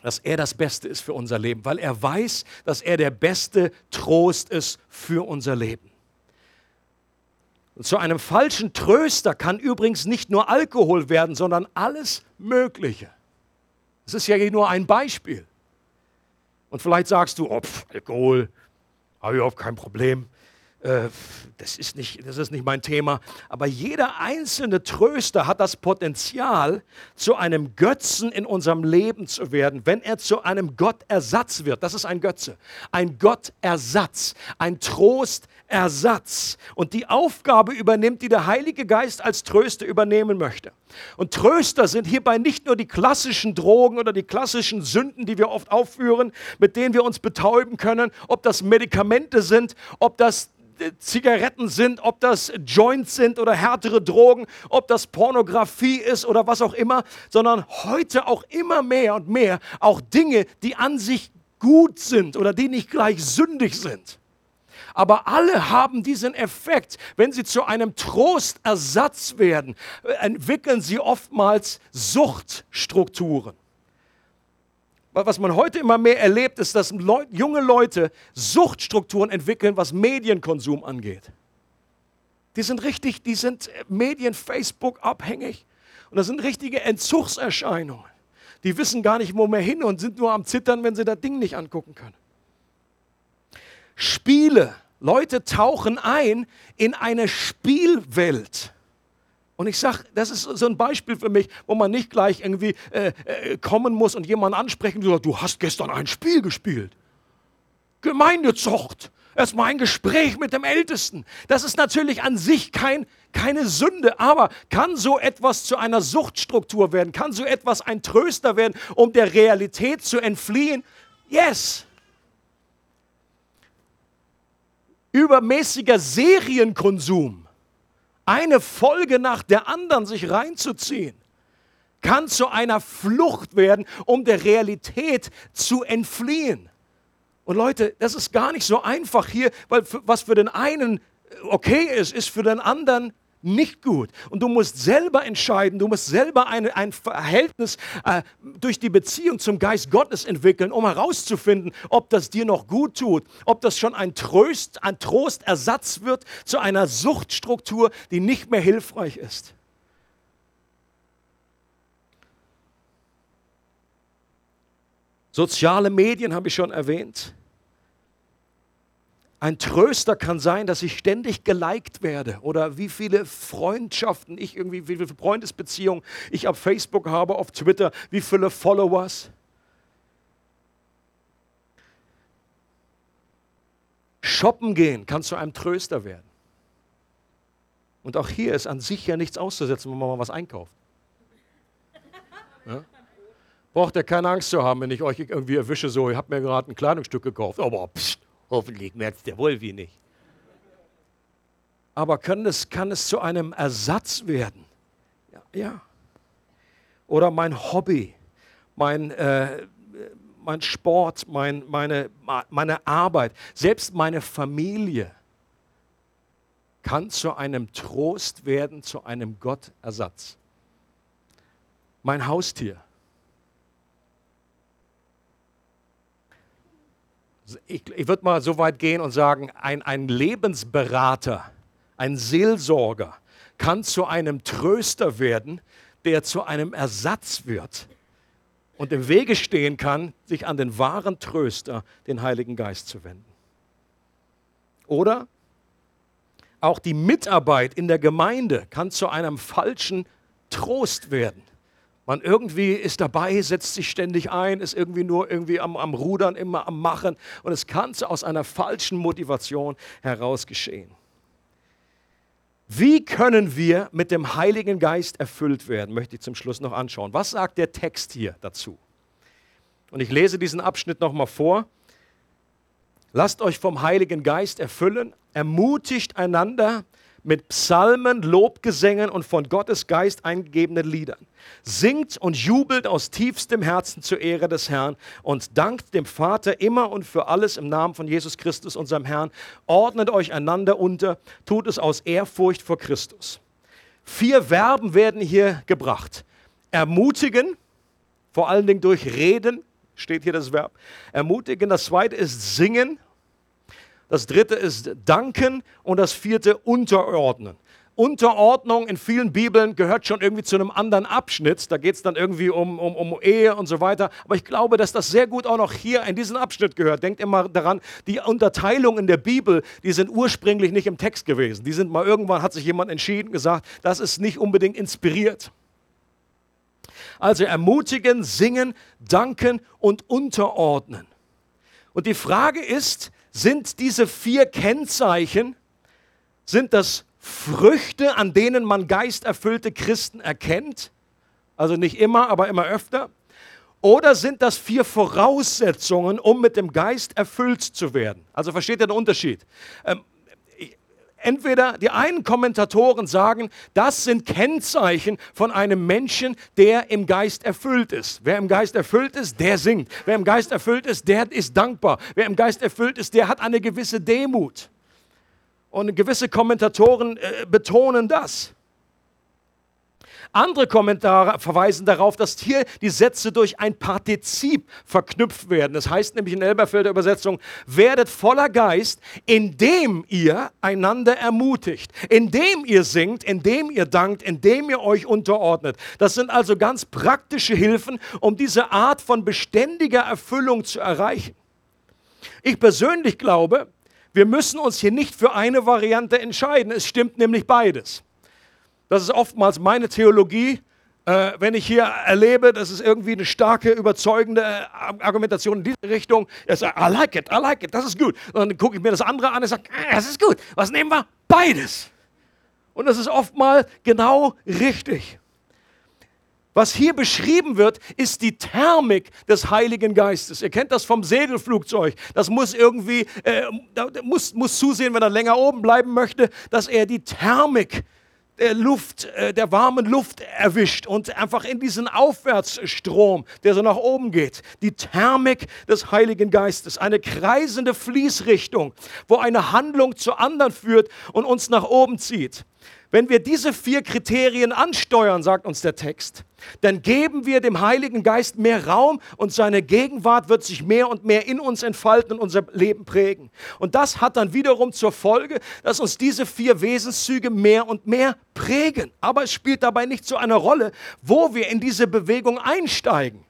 dass er das Beste ist für unser Leben, weil er weiß, dass er der beste Trost ist für unser Leben. Und zu einem falschen Tröster kann übrigens nicht nur Alkohol werden, sondern alles Mögliche. Es ist ja nur ein Beispiel. Und vielleicht sagst du, oh, Alkohol, habe ich überhaupt kein Problem. Äh, das, ist nicht, das ist nicht mein Thema. Aber jeder einzelne Tröster hat das Potenzial, zu einem Götzen in unserem Leben zu werden, wenn er zu einem Gottersatz wird. Das ist ein Götze. Ein Gottersatz, ein Trost, Ersatz. Und die Aufgabe übernimmt, die der Heilige Geist als Tröster übernehmen möchte. Und Tröster sind hierbei nicht nur die klassischen Drogen oder die klassischen Sünden, die wir oft aufführen, mit denen wir uns betäuben können, ob das Medikamente sind, ob das äh, Zigaretten sind, ob das Joints sind oder härtere Drogen, ob das Pornografie ist oder was auch immer, sondern heute auch immer mehr und mehr auch Dinge, die an sich gut sind oder die nicht gleich sündig sind. Aber alle haben diesen Effekt. Wenn sie zu einem Trostersatz werden, entwickeln sie oftmals Suchtstrukturen. Was man heute immer mehr erlebt, ist, dass junge Leute Suchtstrukturen entwickeln, was Medienkonsum angeht. Die sind richtig, die sind Medien, Facebook abhängig. Und das sind richtige Entzugserscheinungen. Die wissen gar nicht, wo mehr hin und sind nur am Zittern, wenn sie das Ding nicht angucken können. Spiele Leute tauchen ein in eine Spielwelt. Und ich sage, das ist so ein Beispiel für mich, wo man nicht gleich irgendwie äh, äh, kommen muss und jemanden ansprechen und sagt, du hast gestern ein Spiel gespielt. Gemeindezucht. Erstmal ein Gespräch mit dem Ältesten. Das ist natürlich an sich kein, keine Sünde, aber kann so etwas zu einer Suchtstruktur werden? Kann so etwas ein Tröster werden, um der Realität zu entfliehen? Yes übermäßiger Serienkonsum, eine Folge nach der anderen sich reinzuziehen, kann zu einer Flucht werden, um der Realität zu entfliehen. Und Leute, das ist gar nicht so einfach hier, weil was für den einen okay ist, ist für den anderen nicht gut. Und du musst selber entscheiden, du musst selber eine, ein Verhältnis äh, durch die Beziehung zum Geist Gottes entwickeln, um herauszufinden, ob das dir noch gut tut, ob das schon ein Trost, ein Trostersatz wird zu einer Suchtstruktur, die nicht mehr hilfreich ist. Soziale Medien habe ich schon erwähnt. Ein Tröster kann sein, dass ich ständig geliked werde oder wie viele Freundschaften ich irgendwie, wie viele Freundesbeziehungen ich auf Facebook habe, auf Twitter, wie viele Followers. Shoppen gehen kann zu einem Tröster werden. Und auch hier ist an sich ja nichts auszusetzen, wenn man mal was einkauft. [LAUGHS] Ja? Braucht ihr keine Angst zu haben, wenn ich euch irgendwie erwische, so, ihr habt mir gerade ein Kleidungsstück gekauft, aber pst, Hoffentlich merkt der Wolfi nicht. Aber kann es, kann es zu einem Ersatz werden? Ja. ja. Oder mein Hobby, mein, äh, mein Sport, mein, meine, meine Arbeit, selbst meine Familie kann zu einem Trost werden, zu einem Gottersatz. Mein Haustier, ich, ich würde mal so weit gehen und sagen, ein, ein Lebensberater, ein Seelsorger kann zu einem Tröster werden, der zu einem Ersatz wird und im Wege stehen kann, sich an den wahren Tröster, den Heiligen Geist zu wenden. Oder auch die Mitarbeit in der Gemeinde kann zu einem falschen Trost werden. Man irgendwie ist dabei, setzt sich ständig ein, ist irgendwie nur irgendwie am, am Rudern, immer am Machen. Und es kann aus einer falschen Motivation heraus geschehen. Wie können wir mit dem Heiligen Geist erfüllt werden, möchte ich zum Schluss noch anschauen. Was sagt der Text hier dazu? Und ich lese diesen Abschnitt nochmal vor. Lasst euch vom Heiligen Geist erfüllen, ermutigt einander mit Psalmen, Lobgesängen und von Gottes Geist eingegebenen Liedern. Singt und jubelt aus tiefstem Herzen zur Ehre des Herrn und dankt dem Vater immer und für alles im Namen von Jesus Christus, unserem Herrn. Ordnet euch einander unter, tut es aus Ehrfurcht vor Christus. Vier Verben werden hier gebracht. Ermutigen, vor allen Dingen durch Reden, steht hier das Verb. Ermutigen, das zweite ist singen, das dritte ist danken und das vierte unterordnen. Unterordnung in vielen Bibeln gehört schon irgendwie zu einem anderen Abschnitt. Da geht es dann irgendwie um, um, um Ehe und so weiter. Aber ich glaube, dass das sehr gut auch noch hier in diesen Abschnitt gehört. Denkt immer daran, die Unterteilungen in der Bibel, die sind ursprünglich nicht im Text gewesen. Die sind mal irgendwann, hat sich jemand entschieden, gesagt, das ist nicht unbedingt inspiriert. Also ermutigen, singen, danken und unterordnen. Und die Frage ist, sind diese vier Kennzeichen, sind das Früchte, an denen man geisterfüllte Christen erkennt? Also nicht immer, aber immer öfter. Oder sind das vier Voraussetzungen, um mit dem Geist erfüllt zu werden? Also versteht ihr den Unterschied? Ähm, entweder die einen Kommentatoren sagen, das sind Kennzeichen von einem Menschen, der im Geist erfüllt ist. Wer im Geist erfüllt ist, der singt. Wer im Geist erfüllt ist, der ist dankbar. Wer im Geist erfüllt ist, der hat eine gewisse Demut. Und gewisse Kommentatoren äh, betonen das. Andere Kommentare verweisen darauf, dass hier die Sätze durch ein Partizip verknüpft werden. Das heißt nämlich in Elberfelder Übersetzung, werdet voller Geist, indem ihr einander ermutigt, indem ihr singt, indem ihr dankt, indem ihr euch unterordnet. Das sind also ganz praktische Hilfen, um diese Art von beständiger Erfüllung zu erreichen. Ich persönlich glaube, wir müssen uns hier nicht für eine Variante entscheiden. Es stimmt nämlich beides. Das ist oftmals meine Theologie. Äh, wenn ich hier erlebe, das ist irgendwie eine starke, überzeugende äh, Argumentation in diese Richtung, ich sage, I like it, I like it, das ist gut. Und dann gucke ich mir das andere an und sage, ah, das ist gut. Was nehmen wir? Beides. Und das ist oftmals genau richtig. Was hier beschrieben wird, ist die Thermik des Heiligen Geistes. Ihr kennt das vom Segelflugzeug. Das muss irgendwie, äh, muss, muss zusehen, wenn er länger oben bleiben möchte, dass er die Thermik der Luft, äh, der warmen Luft erwischt und einfach in diesen Aufwärtsstrom, der so nach oben geht. Die Thermik des Heiligen Geistes, eine kreisende Fließrichtung, wo eine Handlung zur anderen führt und uns nach oben zieht. Wenn wir diese vier Kriterien ansteuern, sagt uns der Text, dann geben wir dem Heiligen Geist mehr Raum und seine Gegenwart wird sich mehr und mehr in uns entfalten und unser Leben prägen. Und das hat dann wiederum zur Folge, dass uns diese vier Wesenszüge mehr und mehr prägen. Aber es spielt dabei nicht so eine Rolle, wo wir in diese Bewegung einsteigen.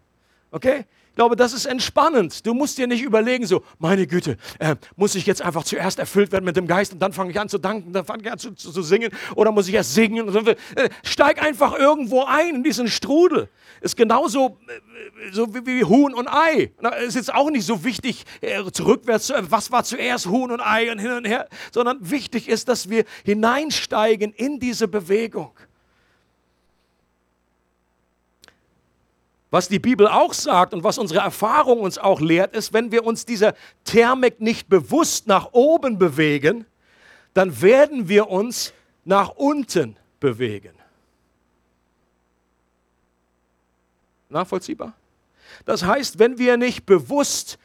Okay? Ich glaube, das ist entspannend. Du musst dir nicht überlegen, so, meine Güte, äh, muss ich jetzt einfach zuerst erfüllt werden mit dem Geist und dann fange ich an zu danken, dann fange ich an zu, zu, zu, singen oder muss ich erst singen? Äh, steig einfach irgendwo ein in diesen Strudel. Ist genauso äh, so wie, wie, Huhn und Ei. Es ist jetzt auch nicht so wichtig, äh, zurückwärts, äh, was war zuerst Huhn und Ei und hin und her, sondern wichtig ist, dass wir hineinsteigen in diese Bewegung. Was die Bibel auch sagt und was unsere Erfahrung uns auch lehrt, ist, wenn wir uns dieser Thermik nicht bewusst nach oben bewegen, dann werden wir uns nach unten bewegen. Nachvollziehbar? Das heißt, wenn wir nicht bewusst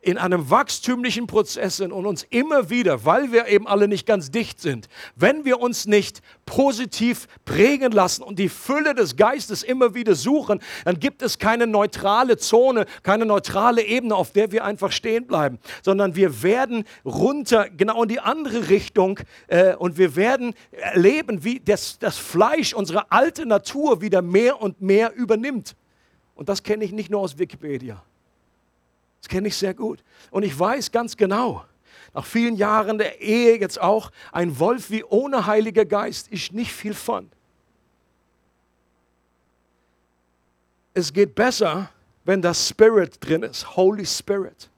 in einem wachstümlichen Prozess sind und uns immer wieder, weil wir eben alle nicht ganz dicht sind, wenn wir uns nicht positiv prägen lassen und die Fülle des Geistes immer wieder suchen, dann gibt es keine neutrale Zone, keine neutrale Ebene, auf der wir einfach stehen bleiben, sondern wir werden runter, genau in die andere Richtung äh, und wir werden erleben, wie das, das Fleisch, unsere alte Natur wieder mehr und mehr übernimmt. Und das kenne ich nicht nur aus Wikipedia. Das kenne ich sehr gut. Und ich weiß ganz genau, nach vielen Jahren der Ehe jetzt auch, ein Wolf wie ohne Heiliger Geist ist nicht viel Fun. Es geht besser, wenn das Spirit drin ist, Holy Spirit.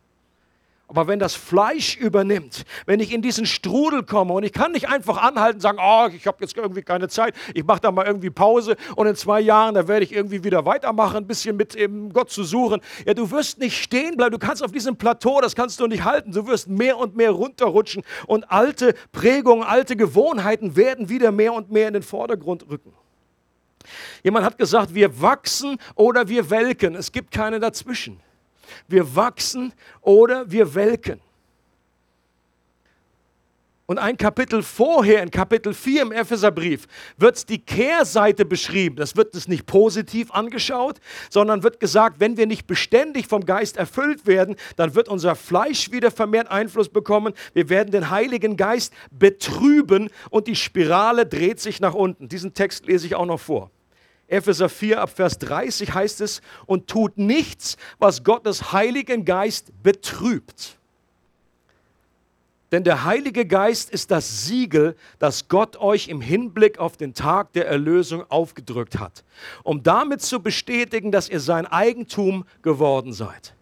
Aber wenn das Fleisch übernimmt, wenn ich in diesen Strudel komme und ich kann nicht einfach anhalten und sagen, oh, ich habe jetzt irgendwie keine Zeit, ich mache da mal irgendwie Pause und in zwei Jahren, da werde ich irgendwie wieder weitermachen, ein bisschen mit eben Gott zu suchen. Ja, du wirst nicht stehen bleiben, du kannst auf diesem Plateau, das kannst du nicht halten, du wirst mehr und mehr runterrutschen und alte Prägungen, alte Gewohnheiten werden wieder mehr und mehr in den Vordergrund rücken. Jemand hat gesagt, wir wachsen oder wir welken, es gibt keine dazwischen. Wir wachsen oder wir welken. Und ein Kapitel vorher, in Kapitel 4 im Epheserbrief, wird die Kehrseite beschrieben. Das wird es nicht positiv angeschaut, sondern wird gesagt, wenn wir nicht beständig vom Geist erfüllt werden, dann wird unser Fleisch wieder vermehrt Einfluss bekommen. Wir werden den Heiligen Geist betrüben und die Spirale dreht sich nach unten. Diesen Text lese ich auch noch vor. Epheser 4 ab Vers 30 heißt es, und tut nichts, was Gottes Heiligen Geist betrübt. Denn der Heilige Geist ist das Siegel, das Gott euch im Hinblick auf den Tag der Erlösung aufgedrückt hat, um damit zu bestätigen, dass ihr sein Eigentum geworden seid.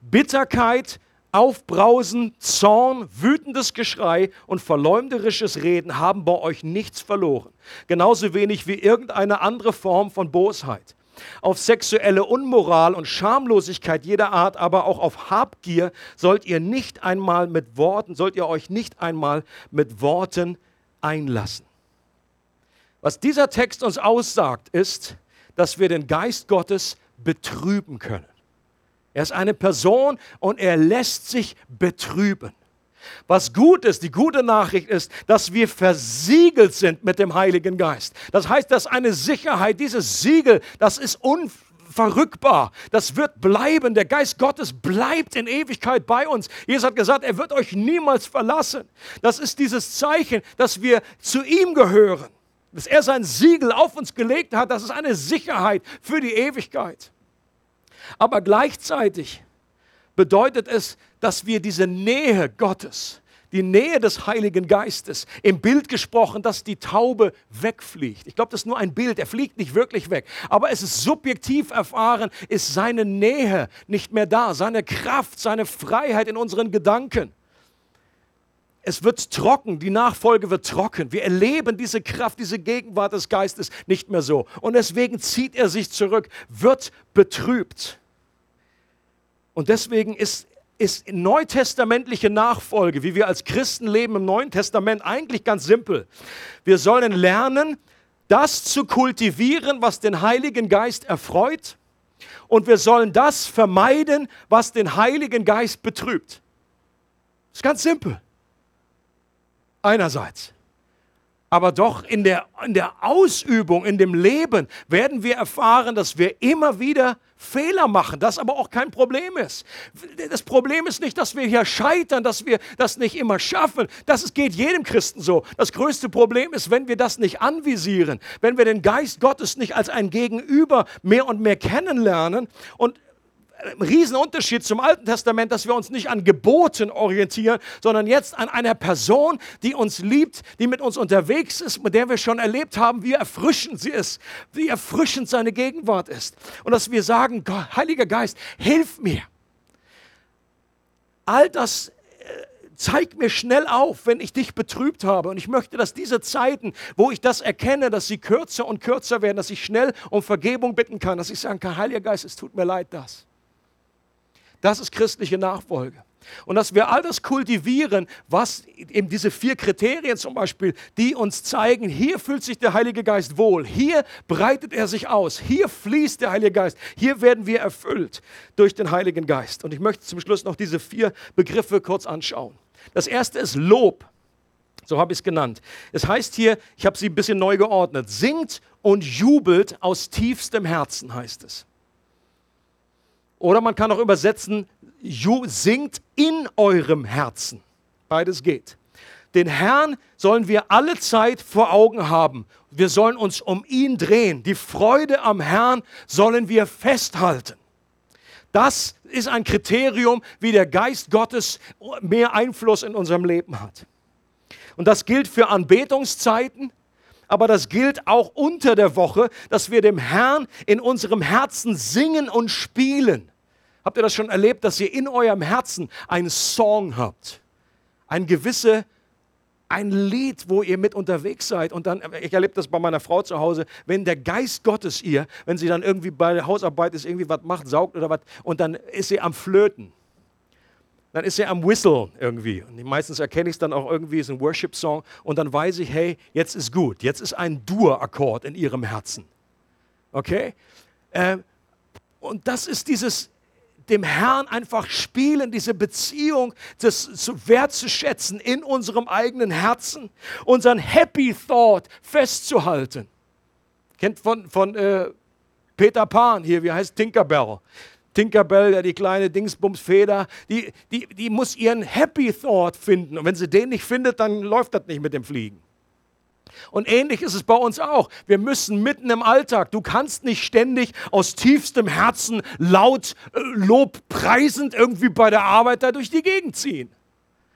Bitterkeit, Aufbrausen, Zorn, wütendes Geschrei und verleumderisches Reden haben bei euch nichts verloren. Genauso wenig wie irgendeine andere Form von Bosheit. Auf sexuelle Unmoral und Schamlosigkeit jeder Art, aber auch auf Habgier sollt ihr nicht einmal mit Worten, sollt ihr euch nicht einmal mit Worten einlassen. Was dieser Text uns aussagt, ist, dass wir den Geist Gottes betrüben können. Er ist eine Person und er lässt sich betrüben. Was gut ist, die gute Nachricht ist, dass wir versiegelt sind mit dem Heiligen Geist. Das heißt, dass eine Sicherheit, dieses Siegel, das ist unverrückbar. Das wird bleiben. Der Geist Gottes bleibt in Ewigkeit bei uns. Jesus hat gesagt, er wird euch niemals verlassen. Das ist dieses Zeichen, dass wir zu ihm gehören. Dass er sein Siegel auf uns gelegt hat. Das ist eine Sicherheit für die Ewigkeit. Aber gleichzeitig bedeutet es, dass wir diese Nähe Gottes, die Nähe des Heiligen Geistes, im Bild gesprochen, dass die Taube wegfliegt. Ich glaube, das ist nur ein Bild, er fliegt nicht wirklich weg. Aber es ist subjektiv erfahren, ist seine Nähe nicht mehr da, seine Kraft, seine Freiheit in unseren Gedanken. Es wird trocken, die Nachfolge wird trocken. Wir erleben diese Kraft, diese Gegenwart des Geistes nicht mehr so. Und deswegen zieht er sich zurück, wird betrübt. Und deswegen ist ist neutestamentliche Nachfolge, wie wir als Christen leben im Neuen Testament, eigentlich ganz simpel. Wir sollen lernen, das zu kultivieren, was den Heiligen Geist erfreut, und wir sollen das vermeiden, was den Heiligen Geist betrübt. Das ist ganz simpel. Einerseits. Aber doch in der, in der Ausübung, in dem Leben werden wir erfahren, dass wir immer wieder Fehler machen, das aber auch kein Problem ist. Das Problem ist nicht, dass wir hier scheitern, dass wir das nicht immer schaffen. Das geht jedem Christen so. Das größte Problem ist, wenn wir das nicht anvisieren, wenn wir den Geist Gottes nicht als ein Gegenüber mehr und mehr kennenlernen und Riesenunterschied zum Alten Testament, dass wir uns nicht an Geboten orientieren, sondern jetzt an einer Person, die uns liebt, die mit uns unterwegs ist, mit der wir schon erlebt haben, wie erfrischend sie ist, wie erfrischend seine Gegenwart ist. Und dass wir sagen, Gott, Heiliger Geist, hilf mir. All das äh, zeig mir schnell auf, wenn ich dich betrübt habe. Und ich möchte, dass diese Zeiten, wo ich das erkenne, dass sie kürzer und kürzer werden, dass ich schnell um Vergebung bitten kann, dass ich sagen kann, Heiliger Geist, es tut mir leid, das. Das ist christliche Nachfolge. Und dass wir all das kultivieren, was eben diese vier Kriterien zum Beispiel, die uns zeigen, hier fühlt sich der Heilige Geist wohl, hier breitet er sich aus, hier fließt der Heilige Geist, hier werden wir erfüllt durch den Heiligen Geist. Und ich möchte zum Schluss noch diese vier Begriffe kurz anschauen. Das erste ist Lob. So habe ich es genannt. Es heißt hier, ich habe sie ein bisschen neu geordnet, singt und jubelt aus tiefstem Herzen, heißt es. Oder man kann auch übersetzen, singt in eurem Herzen. Beides geht. Den Herrn sollen wir alle Zeit vor Augen haben. Wir sollen uns um ihn drehen. Die Freude am Herrn sollen wir festhalten. Das ist ein Kriterium, wie der Geist Gottes mehr Einfluss in unserem Leben hat. Und das gilt für Anbetungszeiten, aber das gilt auch unter der Woche, dass wir dem Herrn in unserem Herzen singen und spielen. Habt ihr das schon erlebt, dass ihr in eurem Herzen einen Song habt? Ein gewisse, ein Lied, wo ihr mit unterwegs seid. Und dann, ich erlebe das bei meiner Frau zu Hause, wenn der Geist Gottes ihr, wenn sie dann irgendwie bei der Hausarbeit ist, irgendwie was macht, saugt oder was, und dann ist sie am Flöten. Dann ist sie am Whistle irgendwie. Und meistens erkenne ich es dann auch irgendwie, ist ein Worship-Song. Und dann weiß ich, hey, jetzt ist gut. Jetzt ist ein Dur-Akkord in ihrem Herzen. Okay? Äh, und das ist dieses, dem Herrn einfach spielen, diese Beziehung das zu wertzuschätzen in unserem eigenen Herzen, unseren Happy Thought festzuhalten. Kennt von, von äh, Peter Pan hier, wie heißt Tinkerbell? Tinkerbell, ja, die kleine Dingsbumsfeder, die, die, die muss ihren Happy Thought finden. Und wenn sie den nicht findet, dann läuft das nicht mit dem Fliegen. Und ähnlich ist es bei uns auch. Wir müssen mitten im Alltag, du kannst nicht ständig aus tiefstem Herzen laut, äh, lobpreisend irgendwie bei der Arbeit da durch die Gegend ziehen.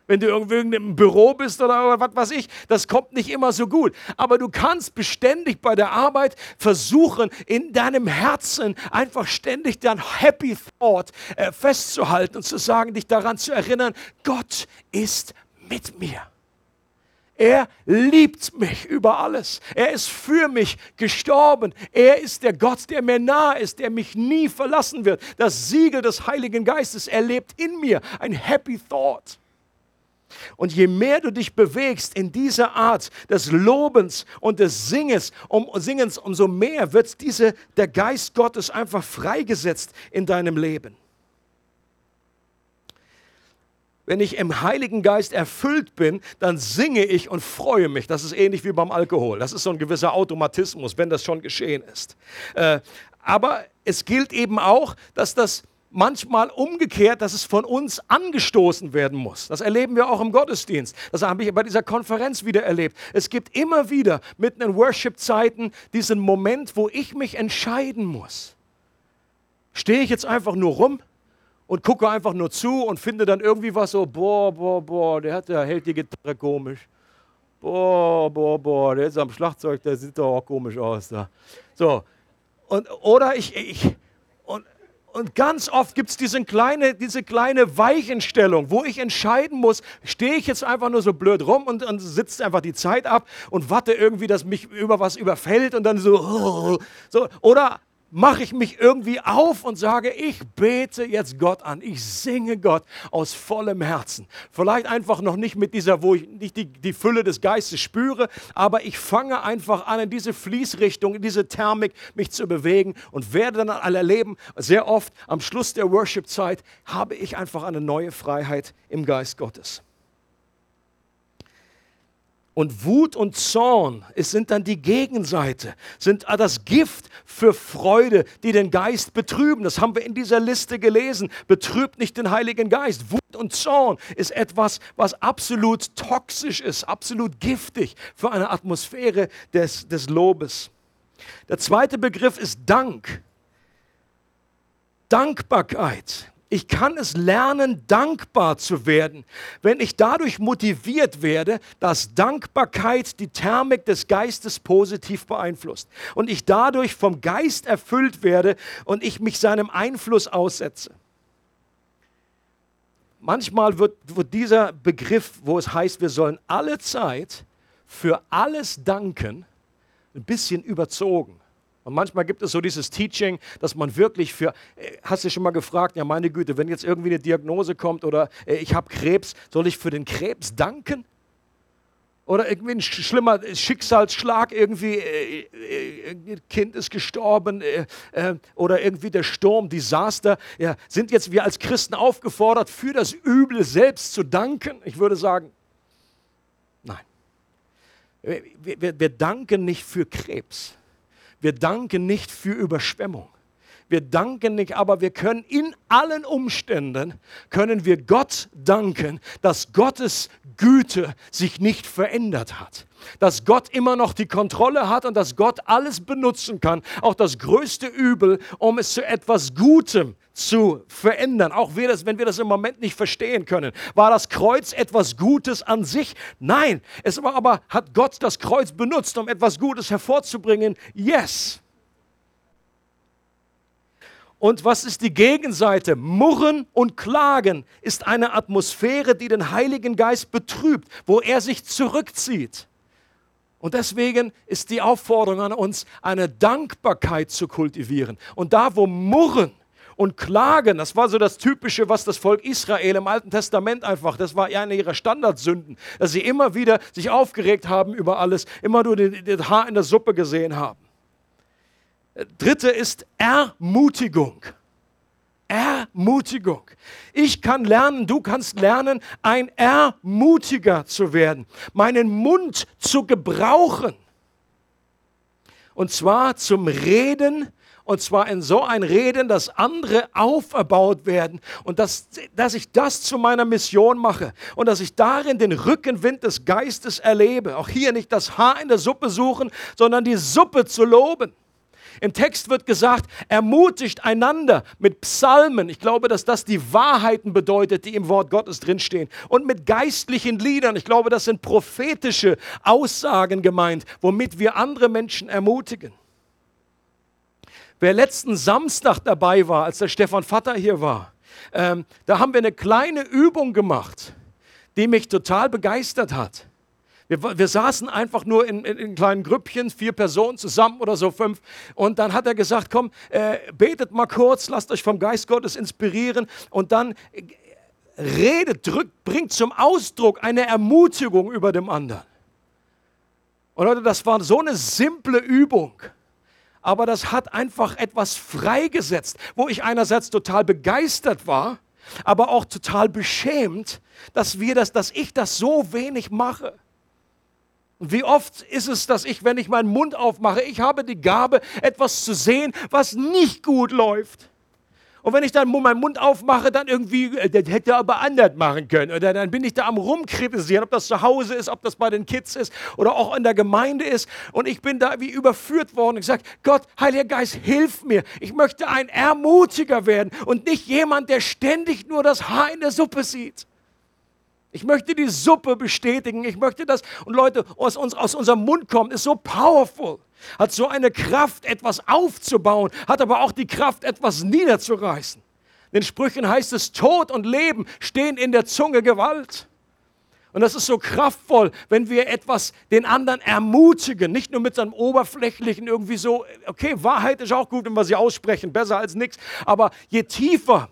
Wenn du irgendwie im Büro bist oder was weiß ich, das kommt nicht immer so gut. Aber du kannst beständig bei der Arbeit versuchen, in deinem Herzen einfach ständig dein Happy Thought äh, festzuhalten und zu sagen, dich daran zu erinnern, Gott ist mit mir. Er liebt mich über alles. Er ist für mich gestorben. Er ist der Gott, der mir nahe ist, der mich nie verlassen wird. Das Siegel des Heiligen Geistes, er lebt in mir. Ein Happy Thought. Und je mehr du dich bewegst in dieser Art des Lobens und des Singens, um, Singens, umso mehr wird diese, der Geist Gottes einfach freigesetzt in deinem Leben wenn ich im Heiligen Geist erfüllt bin, dann singe ich und freue mich. Das ist ähnlich wie beim Alkohol. Das ist so ein gewisser Automatismus, wenn das schon geschehen ist. Äh, aber es gilt eben auch, dass das manchmal umgekehrt, dass es von uns angestoßen werden muss. Das erleben wir auch im Gottesdienst. Das habe ich bei dieser Konferenz wieder erlebt. Es gibt immer wieder mitten in Worship-Zeiten diesen Moment, wo ich mich entscheiden muss. Stehe ich jetzt einfach nur rum und gucke einfach nur zu und finde dann irgendwie was so, boah, boah, boah, der, hat, der hält die Gitarre komisch. Boah, boah, boah, der ist am Schlagzeug, der sieht doch auch komisch aus da. So, und, oder ich, ich und, und ganz oft gibt es diese kleine, diese kleine Weichenstellung, wo ich entscheiden muss, stehe ich jetzt einfach nur so blöd rum und, und sitze einfach die Zeit ab und warte irgendwie, dass mich über was überfällt und dann so, [LAUGHS] so oder mache ich mich irgendwie auf und sage, ich bete jetzt Gott an, ich singe Gott aus vollem Herzen. Vielleicht einfach noch nicht mit dieser, wo ich nicht die, die Fülle des Geistes spüre, aber ich fange einfach an, in diese Fließrichtung, in diese Thermik mich zu bewegen und werde dann alle erleben, sehr oft am Schluss der Worship-Zeit habe ich einfach eine neue Freiheit im Geist Gottes. Und Wut und Zorn es sind dann die Gegenseite, sind das Gift für Freude, die den Geist betrüben. Das haben wir in dieser Liste gelesen. Betrübt nicht den Heiligen Geist. Wut und Zorn ist etwas, was absolut toxisch ist, absolut giftig für eine Atmosphäre des, des Lobes. Der zweite Begriff ist Dank. Dankbarkeit. Ich kann es lernen, dankbar zu werden, wenn ich dadurch motiviert werde, dass Dankbarkeit die Thermik des Geistes positiv beeinflusst und ich dadurch vom Geist erfüllt werde und ich mich seinem Einfluss aussetze. Manchmal wird, wird dieser Begriff, wo es heißt, wir sollen alle Zeit für alles danken, ein bisschen überzogen. Und manchmal gibt es so dieses Teaching, dass man wirklich für, äh, hast du schon mal gefragt, ja meine Güte, wenn jetzt irgendwie eine Diagnose kommt oder äh, ich habe Krebs, soll ich für den Krebs danken? Oder irgendwie ein schlimmer Schicksalsschlag, irgendwie äh, äh, Kind ist gestorben äh, äh, oder irgendwie der Sturm, Desaster. Ja, sind jetzt wir als Christen aufgefordert, für das Üble selbst zu danken? Ich würde sagen, nein. Wir, wir, wir danken nicht für Krebs. Wir danken nicht für Überschwemmung. Wir danken nicht, aber wir können in allen Umständen, können wir Gott danken, dass Gottes Güte sich nicht verändert hat. Dass Gott immer noch die Kontrolle hat und dass Gott alles benutzen kann, auch das größte Übel, um es zu etwas Gutem zu verändern. Auch wir das, wenn wir das im Moment nicht verstehen können. War das Kreuz etwas Gutes an sich? Nein. Es war aber, hat Gott das Kreuz benutzt, um etwas Gutes hervorzubringen? Yes. Und was ist die Gegenseite? Murren und Klagen ist eine Atmosphäre, die den Heiligen Geist betrübt, wo er sich zurückzieht. Und deswegen ist die Aufforderung an uns, eine Dankbarkeit zu kultivieren. Und da, wo Murren und Klagen, das war so das Typische, was das Volk Israel im Alten Testament einfach, das war eine ihrer Standardsünden, dass sie immer wieder sich aufgeregt haben über alles, immer nur das Haar in der Suppe gesehen haben. Dritte ist Ermutigung. Ermutigung. Ich kann lernen, du kannst lernen, ein Ermutiger zu werden, meinen Mund zu gebrauchen. Und zwar zum Reden, und zwar in so ein Reden, dass andere auferbaut werden und dass, dass ich das zu meiner Mission mache und dass ich darin den Rückenwind des Geistes erlebe. Auch hier nicht das Haar in der Suppe suchen, sondern die Suppe zu loben. Im Text wird gesagt, ermutigt einander mit Psalmen. Ich glaube, dass das die Wahrheiten bedeutet, die im Wort Gottes drinstehen. Und mit geistlichen Liedern. Ich glaube, das sind prophetische Aussagen gemeint, womit wir andere Menschen ermutigen. Wer letzten Samstag dabei war, als der Stefan Vater hier war, ähm, da haben wir eine kleine Übung gemacht, die mich total begeistert hat. Wir, wir saßen einfach nur in, in, in, kleinen Grüppchen, vier Personen zusammen oder so fünf. Und dann hat er gesagt, komm, äh, betet mal kurz, lasst euch vom Geist Gottes inspirieren und dann äh, redet, drückt, bringt zum Ausdruck eine Ermutigung über dem anderen. Und Leute, das war so eine simple Übung. Aber das hat einfach etwas freigesetzt, wo ich einerseits total begeistert war, aber auch total beschämt, dass wir das, dass ich das so wenig mache. Und wie oft ist es, dass ich, wenn ich meinen Mund aufmache, ich habe die Gabe, etwas zu sehen, was nicht gut läuft. Und wenn ich dann meinen Mund aufmache, dann irgendwie, äh, das hätte er aber anders machen können. Oder dann bin ich da am rumkritisieren, ob das zu Hause ist, ob das bei den Kids ist oder auch in der Gemeinde ist. Und ich bin da wie überführt worden und gesagt, Gott, Heiliger Geist, hilf mir. Ich möchte ein Ermutiger werden und nicht jemand, der ständig nur das Haar in der Suppe sieht. Ich möchte die Suppe bestätigen. Ich möchte das, und Leute, aus, uns, aus unserem Mund kommt, ist so powerful. Hat so eine Kraft, etwas aufzubauen, hat aber auch die Kraft, etwas niederzureißen. In den Sprüchen heißt es, Tod und Leben stehen in der Zunge Gewalt. Und das ist so kraftvoll, wenn wir etwas den anderen ermutigen, nicht nur mit so einem oberflächlichen irgendwie so, okay, Wahrheit ist auch gut, wenn wir sie aussprechen, besser als nichts, aber je tiefer,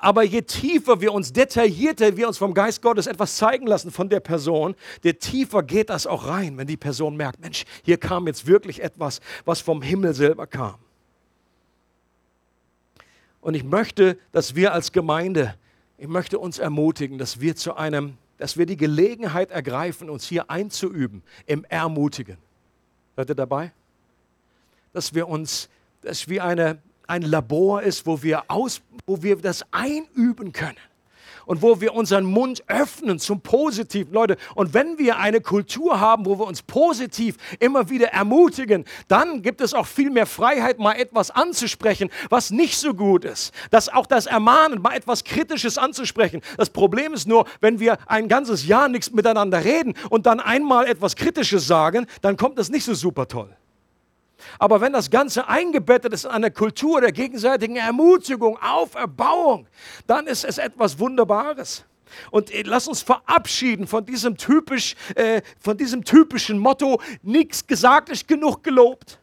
aber je tiefer wir uns detaillierter, wir uns vom Geist Gottes etwas zeigen lassen von der Person, je tiefer geht das auch rein, wenn die Person merkt, Mensch, hier kam jetzt wirklich etwas, was vom Himmel selber kam. Und ich möchte, dass wir als Gemeinde ich möchte uns ermutigen, dass wir zu einem, dass wir die Gelegenheit ergreifen, uns hier einzuüben im Ermutigen. Seid ihr dabei? Dass wir uns, dass wie eine, ein Labor ist, wo wir, aus, wo wir das einüben können und wo wir unseren Mund öffnen zum Positiven. Leute, und wenn wir eine Kultur haben, wo wir uns positiv immer wieder ermutigen, dann gibt es auch viel mehr Freiheit, mal etwas anzusprechen, was nicht so gut ist. Das auch das Ermahnen, mal etwas Kritisches anzusprechen. Das Problem ist nur, wenn wir ein ganzes Jahr nichts miteinander reden und dann einmal etwas Kritisches sagen, dann kommt das nicht so super toll. Aber wenn das Ganze eingebettet ist in eine Kultur der gegenseitigen Ermutigung, Auferbauung, dann ist es etwas Wunderbares. Und äh, lass uns verabschieden von diesem, typisch, äh, von diesem typischen Motto, nichts gesagt ist genug gelobt.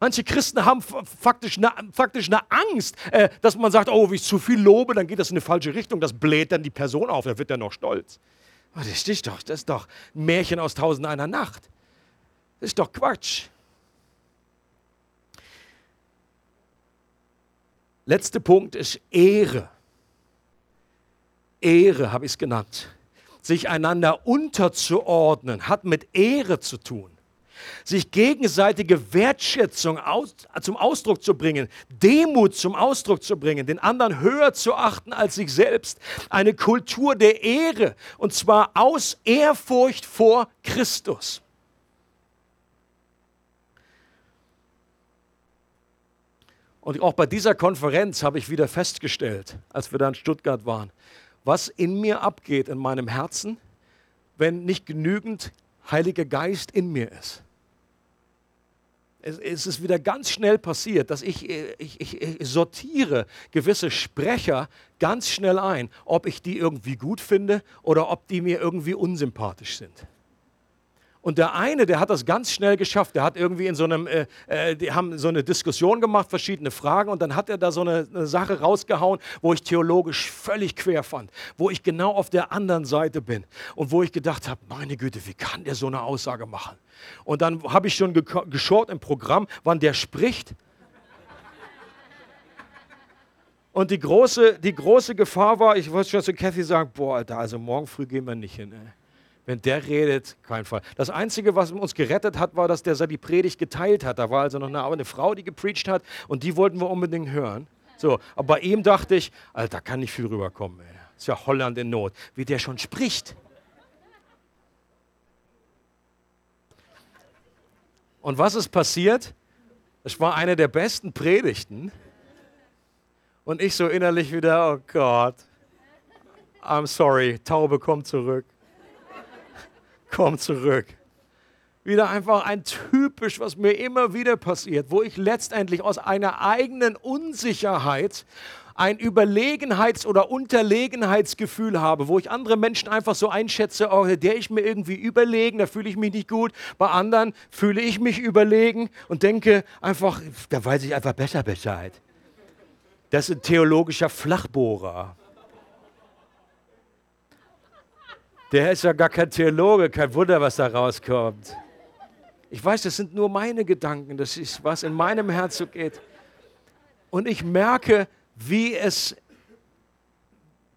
Manche Christen haben faktisch eine, faktisch eine Angst, äh, dass man sagt, oh, wenn ich zu viel lobe, dann geht das in eine falsche Richtung. Das bläht dann die Person auf, da wird er noch stolz. Das ist doch, das ist doch ein Märchen aus Tausend einer Nacht. Das ist doch Quatsch. Letzter Punkt ist Ehre. Ehre habe ich es genannt. Sich einander unterzuordnen hat mit Ehre zu tun. Sich gegenseitige Wertschätzung aus, zum Ausdruck zu bringen, Demut zum Ausdruck zu bringen, den anderen höher zu achten als sich selbst. Eine Kultur der Ehre und zwar aus Ehrfurcht vor Christus. Und auch bei dieser Konferenz habe ich wieder festgestellt, als wir da in Stuttgart waren, was in mir abgeht, in meinem Herzen, wenn nicht genügend Heiliger Geist in mir ist. Es, ist wieder ganz schnell passiert, dass ich, ich, ich, ich sortiere gewisse Sprecher ganz schnell ein, ob ich die irgendwie gut finde oder ob die mir irgendwie unsympathisch sind. Und der eine, der hat das ganz schnell geschafft. Der hat irgendwie in so einem, äh, äh, die haben so eine Diskussion gemacht, verschiedene Fragen, und dann hat er da so eine, eine, Sache rausgehauen, wo ich theologisch völlig quer fand, wo ich genau auf der anderen Seite bin und wo ich gedacht habe, meine Güte, wie kann der so eine Aussage machen? Und dann habe ich schon ge geschaut im Programm, wann der spricht. Und die große, die große Gefahr war, ich wollte schon zu Kathy sagen, boah, Alter, also morgen früh gehen wir nicht hin. Ey. Wenn der redet, kein Fall. Das Einzige, was uns gerettet hat, war, dass der die Predigt geteilt hat. Da war also noch eine, eine Frau, die gepreacht hat und die wollten wir unbedingt hören. So, aber bei ihm dachte ich, Alter, kann nicht viel rüberkommen. Ey. Ist ja Holland in Not. Wie der schon spricht. Und was ist passiert? Es war eine der besten Predigten. Und ich so innerlich wieder, oh Gott, I'm sorry, Taube, komm zurück komm zurück. Wieder einfach ein typisch, was mir immer wieder passiert, wo ich letztendlich aus einer eigenen Unsicherheit ein Überlegenheits- oder Unterlegenheitsgefühl habe, wo ich andere Menschen einfach so einschätze, oh, der ich mir irgendwie überlegen, da fühle ich mich nicht gut. Bei anderen fühle ich mich überlegen und denke einfach, da weiß ich einfach besser Bescheid. Das ist ein theologischer Flachbohrer. Der ist ja gar kein Theologe, kein Wunder, was da rauskommt. Ich weiß, das sind nur meine Gedanken, das ist, was in meinem Herz so geht. Und ich merke, wie es,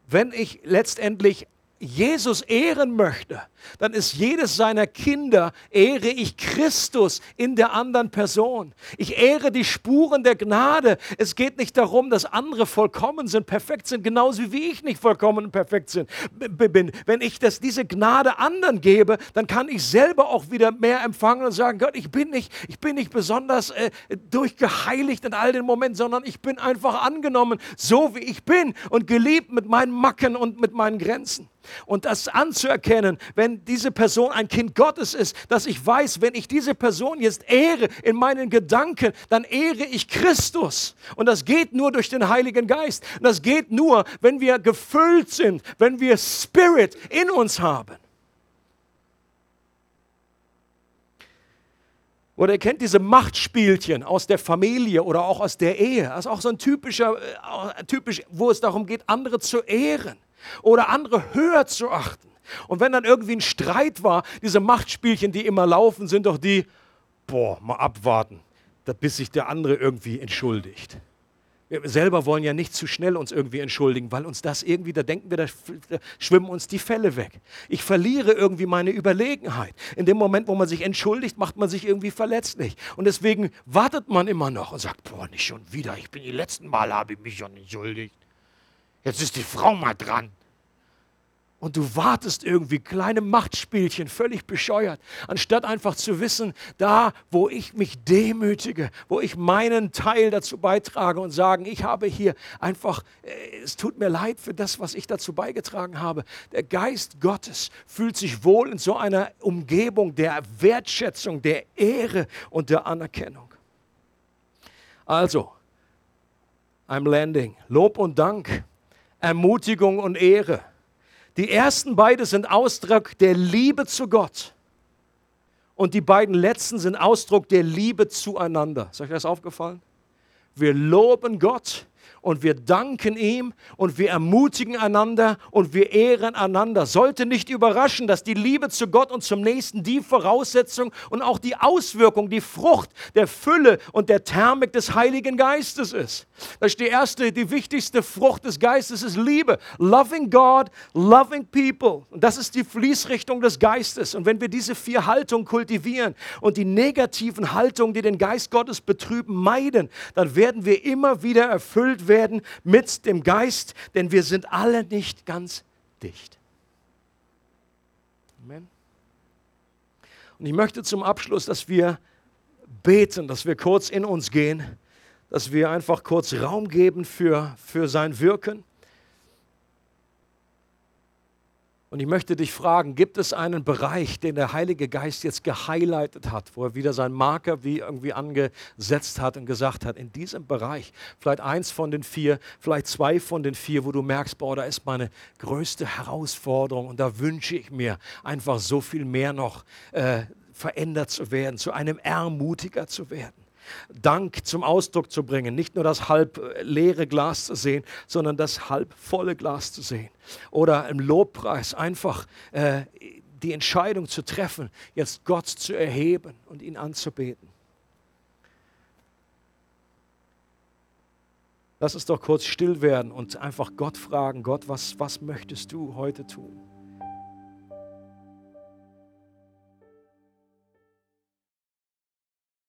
wenn ich letztendlich Jesus ehren möchte, dann ist jedes seiner Kinder, ehre ich Christus in der anderen Person. Ich ehre die Spuren der Gnade. Es geht nicht darum, dass andere vollkommen sind, perfekt sind, genauso wie ich nicht vollkommen und perfekt bin. Wenn ich das, diese Gnade anderen gebe, dann kann ich selber auch wieder mehr empfangen und sagen, Gott, ich bin nicht, ich bin nicht besonders äh, durchgeheiligt in all den Momenten, sondern ich bin einfach angenommen, so wie ich bin und geliebt mit meinen Macken und mit meinen Grenzen. Und das anzuerkennen, wenn diese Person ein Kind Gottes ist, dass ich weiß, wenn ich diese Person jetzt ehre in meinen Gedanken, dann ehre ich Christus. Und das geht nur durch den Heiligen Geist. Und das geht nur, wenn wir gefüllt sind, wenn wir Spirit in uns haben. Oder ihr kennt diese Machtspielchen aus der Familie oder auch aus der Ehe. Das ist auch so ein typischer, äh, typisch, wo es darum geht, andere zu ehren oder andere höher zu achten. Und wenn dann irgendwie ein Streit war, diese Machtspielchen, die immer laufen, sind doch die, boah, mal abwarten, bis sich der andere irgendwie entschuldigt. Wir selber wollen ja nicht zu schnell uns irgendwie entschuldigen, weil uns das irgendwie, da denken wir, da schwimmen uns die Fälle weg. Ich verliere irgendwie meine Überlegenheit. In dem Moment, wo man sich entschuldigt, macht man sich irgendwie verletzlich. Und deswegen wartet man immer noch und sagt, boah, nicht schon wieder, ich bin die letzten Mal, habe ich mich schon entschuldigt. Jetzt ist die Frau mal dran und du wartest irgendwie, kleine Machtspielchen, völlig bescheuert, anstatt einfach zu wissen, da, wo ich mich demütige, wo ich meinen Teil dazu beitrage und sagen, ich habe hier einfach, äh, es tut mir leid für das, was ich dazu beigetragen habe. Der Geist Gottes fühlt sich wohl in so einer Umgebung der Wertschätzung, der Ehre und der Anerkennung. Also, I'm landing. Lob und Dank, Ermutigung und Ehre die ersten beiden sind Ausdruck der Liebe zu Gott. Und die beiden letzten sind Ausdruck der Liebe zueinander. Ist euch das aufgefallen? Wir loben Gott und wir danken ihm und wir ermutigen einander und wir ehren einander. Sollte nicht überraschen, dass die Liebe zu Gott und zum Nächsten die Voraussetzung und auch die Auswirkung, die Frucht der Fülle und der Thermik des Heiligen Geistes ist. Das ist die erste, die wichtigste Frucht des Geistes ist Liebe. Loving God, loving people. Und das ist die Fließrichtung des Geistes. Und wenn wir diese vier Haltungen kultivieren und die negativen Haltungen, die den Geist Gottes betrüben, meiden, dann werden wir immer wieder erfüllt werden werden mit dem Geist, denn wir sind alle nicht ganz dicht. Amen. Und ich möchte zum Abschluss, dass wir beten, dass wir kurz in uns gehen, dass wir einfach kurz Raum geben für, für sein Wirken. Und ich möchte dich fragen, gibt es einen Bereich, den der Heilige Geist jetzt gehighlightet hat, wo er wieder seinen Marker wie irgendwie angesetzt hat und gesagt hat, in diesem Bereich, vielleicht eins von den vier, vielleicht zwei von den vier, wo du merkst, boah, da ist meine größte Herausforderung und da wünsche ich mir einfach so viel mehr noch äh, verändert zu werden, zu einem Ermutiger zu werden. Dank zum Ausdruck zu bringen, nicht nur das halb äh, leere Glas zu sehen, sondern das halb volle Glas zu sehen. Oder im Lobpreis einfach äh, die Entscheidung zu treffen, jetzt Gott zu erheben und ihn anzubeten. Lass uns doch kurz still werden und einfach Gott fragen, Gott, was, was möchtest du heute tun?